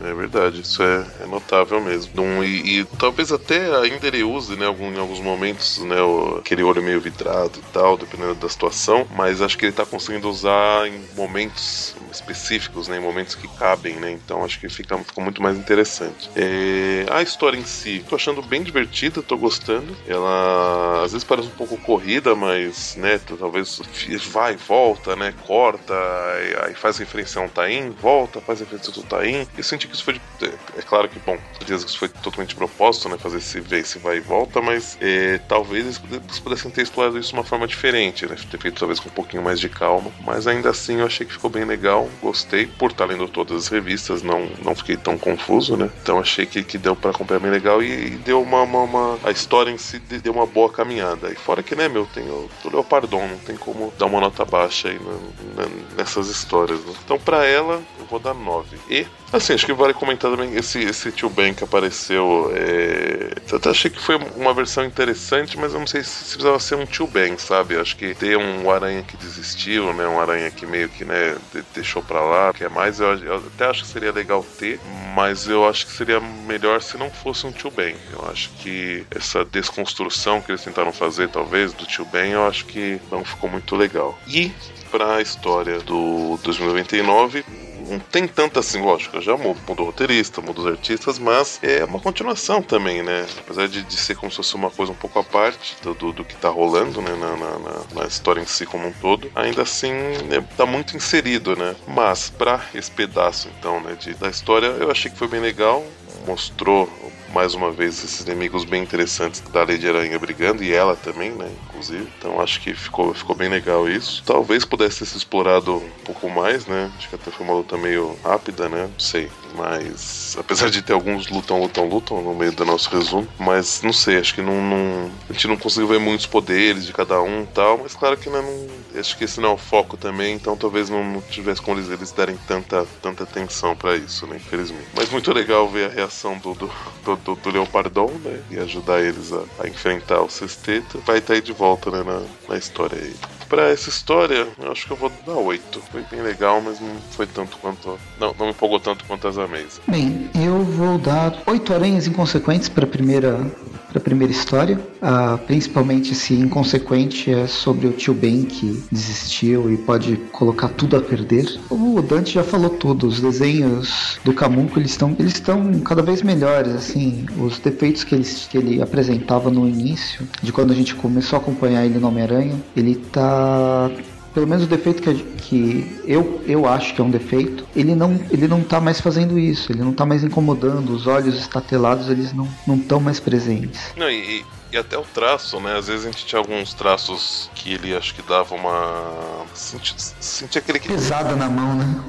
É verdade, isso é, é notável mesmo. Um, e, e, talvez até ainda ele use, né, algum, em alguns momentos, né, o, aquele olho meio vidrado e tal, dependendo da situação, mas acho que ele tá conseguindo usar em momentos específicos, né, em momentos que cabem, né, então acho que fica, fica muito mais interessante. É, a história em si, tô achando bem divertida, tô gostando. Ela às vezes parece um pouco corrida, mas, né, talvez vai, volta, né, corta, aí faz referência a um Tain, volta, faz referência a um Tain. Eu senti que isso foi. De, é claro que, bom, certeza que isso foi totalmente propósito, né? Fazer esse se vai e volta, mas é, talvez eles pudessem ter explorado isso de uma forma diferente, né? Ter feito talvez com um pouquinho mais de calma. Mas ainda assim eu achei que ficou bem legal, gostei. Por estar lendo todas as revistas, não, não fiquei tão confuso, né? Então achei que, que deu para acompanhar bem legal e, e deu uma, uma, uma, A história em si deu uma boa caminhada. E fora que, né, meu, tem o, o Leopardon, não tem como dar uma nota baixa aí na, na, nessas histórias. Né? Então, para ela, eu vou dar 9. E, assim, acho que vale comentar também esse, esse tio Ben que apareceu. É... Eu até achei que foi uma versão interessante, mas eu não sei se precisava ser um tio Ben, sabe? Acho que ter um aranha que desistiu, né? Um aranha que meio que, né, deixou pra lá, que é mais, eu, eu até acho que seria legal ter, mas eu acho que seria melhor se não fosse um tio Ben. Eu acho que essa desconstrução que eles tentaram fazer, talvez, do tio Ben, eu acho que não ficou muito legal. E para a história do 2099, não tem tanta assim, lógico, já mudou o roteirista, mudou os artistas, mas é uma continuação também, né? Apesar de, de ser como se fosse uma coisa um pouco à parte do, do, do que tá rolando, né? Na, na, na, história em si como um todo, ainda assim é, tá muito inserido, né? Mas para esse pedaço então, né, de, da história, eu achei que foi bem legal, mostrou mais uma vez esses inimigos bem interessantes da Lady Aranha brigando, e ela também, né? Inclusive. Então acho que ficou, ficou bem legal isso. Talvez pudesse ter se explorado um pouco mais, né? Acho que até foi uma luta meio rápida, né? Não sei. Mas apesar de ter alguns lutam, lutam, lutam no meio do nosso resumo, mas não sei, acho que não, não a gente não conseguiu ver muitos poderes de cada um e tal, mas claro que né, não, acho que esse não é o foco também, então talvez não, não tivesse como eles, eles darem tanta, tanta atenção para isso, né, infelizmente. Mas muito legal ver a reação do, do, do, do, do Leopardon, né, e ajudar eles a, a enfrentar o Sexteto. Vai estar tá aí de volta, né, na, na história aí para essa história, eu acho que eu vou dar 8. Foi bem legal, mas não foi tanto quanto. Não, não me empolgou tanto quanto as Amazing. Bem, eu vou dar 8 aranhas inconsequentes para a primeira para a primeira história. Ah, principalmente esse inconsequente é sobre o tio Ben que desistiu e pode colocar tudo a perder. O Dante já falou tudo. Os desenhos do Camunco eles estão eles estão cada vez melhores. Assim, os defeitos que ele, que ele apresentava no início, de quando a gente começou a acompanhar ele no Homem-Aranha, ele tá pelo menos o defeito que, que eu, eu acho que é um defeito, ele não ele não tá mais fazendo isso, ele não tá mais incomodando, os olhos estatelados eles não estão mais presentes. Não, e, e até o traço, né? Às vezes a gente tinha alguns traços que ele acho que dava uma. Sentia, sentia aquele. Pesada na mão, né?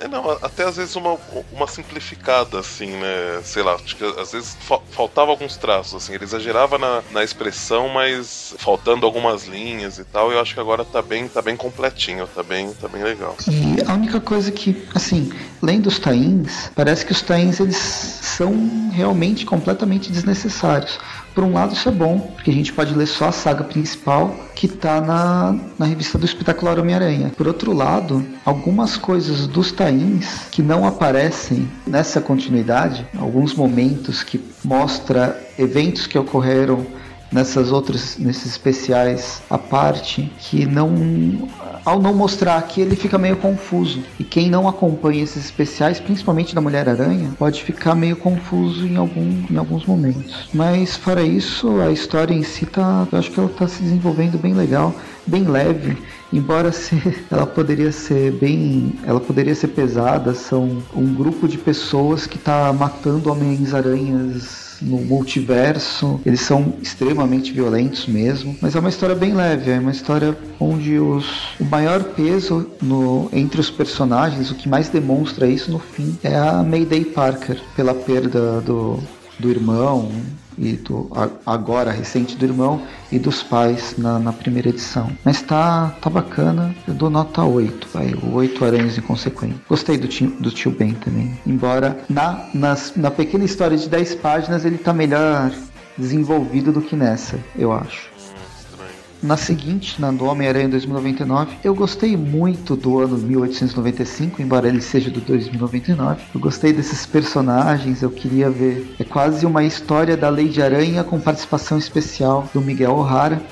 É, não, até às vezes uma, uma simplificada, assim, né? Sei lá, acho que às vezes fa faltava alguns traços, assim. Ele exagerava na, na expressão, mas faltando algumas linhas e tal. Eu acho que agora tá bem, tá bem completinho, tá bem, tá bem legal. E a única coisa que, assim, lendo os tains, parece que os tains eles são realmente completamente desnecessários. Por um lado, isso é bom, porque a gente pode ler só a saga principal que está na, na revista do Espetacular Homem-Aranha. Por outro lado, algumas coisas dos tains que não aparecem nessa continuidade, alguns momentos que mostra eventos que ocorreram nessas outras, nesses especiais à parte, que não ao não mostrar aqui, ele fica meio confuso. E quem não acompanha esses especiais, principalmente da Mulher-Aranha, pode ficar meio confuso em, algum, em alguns momentos. Mas fora isso, a história em si tá. Eu acho que ela tá se desenvolvendo bem legal, bem leve. Embora ser, <laughs> ela poderia ser bem, ela poderia ser pesada, são um grupo de pessoas que está matando homens-aranhas no multiverso. Eles são extremamente violentos mesmo, mas é uma história bem leve, é uma história onde os, o maior peso no, entre os personagens, o que mais demonstra isso no fim, é a Mayday Parker, pela perda do, do irmão, e do agora recente do irmão e dos pais na, na primeira edição. Mas tá, tá bacana, eu dou nota 8, vai, o 8 aranhas inconsequentes. Gostei do tio, do tio Ben também. Embora na, nas, na pequena história de 10 páginas ele tá melhor desenvolvido do que nessa, eu acho. Na seguinte, na do Homem-Aranha 2099, eu gostei muito do ano 1895, embora ele seja do 2099. Eu gostei desses personagens, eu queria ver. É quase uma história da Lei Aranha com participação especial do Miguel O'Hara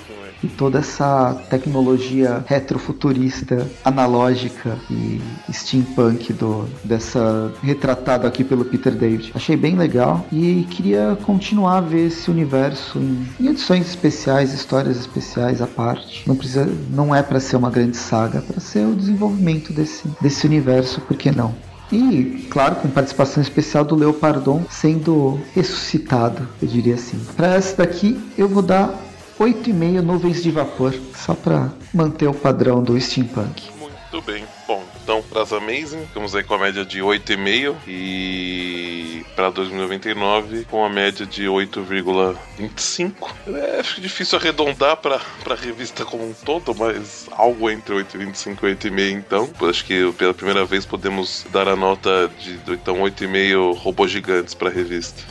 e toda essa tecnologia retrofuturista, analógica e steampunk do, dessa retratado aqui pelo Peter David. Achei bem legal e queria continuar a ver esse universo em, em edições especiais, histórias especiais à parte. Não precisa, não é para ser uma grande saga, para ser o desenvolvimento desse desse universo, por que não? E, claro, com participação especial do Leopardon sendo ressuscitado, eu diria assim. Para essa daqui, eu vou dar 8,5 nuvens de vapor, só para manter o padrão do steampunk. Muito bem. Bom, então para as Amazing, ficamos aí com a média de 8,5 e para 2099 com a média de 8,25. É difícil arredondar para a revista como um todo, mas algo entre 8,25 e 8,5 então. Acho que pela primeira vez podemos dar a nota de então 8,5 robôs gigantes para a revista.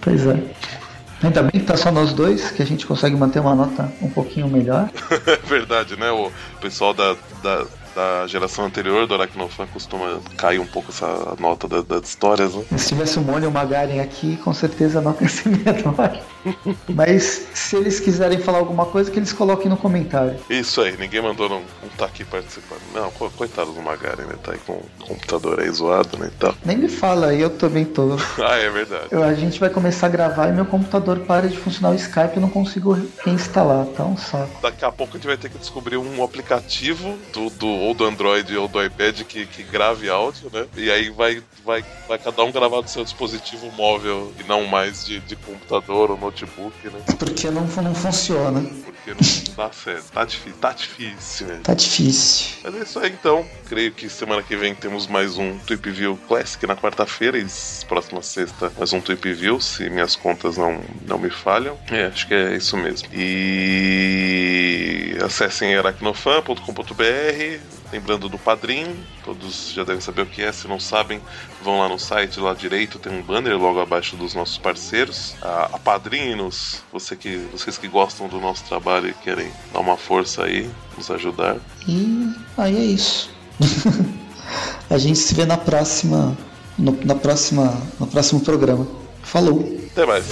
Pois é. Ainda bem que tá só nós dois, que a gente consegue manter uma nota um pouquinho melhor. <laughs> é verdade, né? O pessoal da, da da geração anterior do Aracnofan costuma cair um pouco essa nota da, das histórias, né? Se tivesse o Mônio e o Magaren aqui, com certeza a nota ia ser menor. Mas se eles quiserem falar alguma coisa, que eles coloquem no comentário. Isso aí, ninguém mandou não, não tá aqui participando. Não, coitado do Magaren, né? Tá aí com o computador aí zoado, né? Então. Nem me fala, eu também tô. <laughs> ah, é verdade. Eu, a gente vai começar a gravar e meu computador para de funcionar o Skype eu não consigo reinstalar, tá um saco. Daqui a pouco a gente vai ter que descobrir um aplicativo do, do ou do Android ou do iPad que, que grave áudio, né? E aí vai, vai, vai cada um gravar do seu dispositivo móvel e não mais de, de computador ou notebook, né? Porque não, não funciona. Porque não dá certo. Tá difícil, tá difícil, né? Tá difícil. Mas é isso aí então. Creio que semana que vem temos mais um Tweep View Classic na quarta-feira e próxima sexta mais um Tweep View, se minhas contas não, não me falham. É, acho que é isso mesmo. E acessem aracnofan.com.br Lembrando do Padrim, todos já devem saber o que é, se não sabem, vão lá no site, lá direito tem um banner logo abaixo dos nossos parceiros. A, a Padrinos, você que, vocês que gostam do nosso trabalho e querem dar uma força aí, nos ajudar. E aí é isso. <laughs> a gente se vê na próxima, no, na próxima, no próximo programa. Falou. Até mais.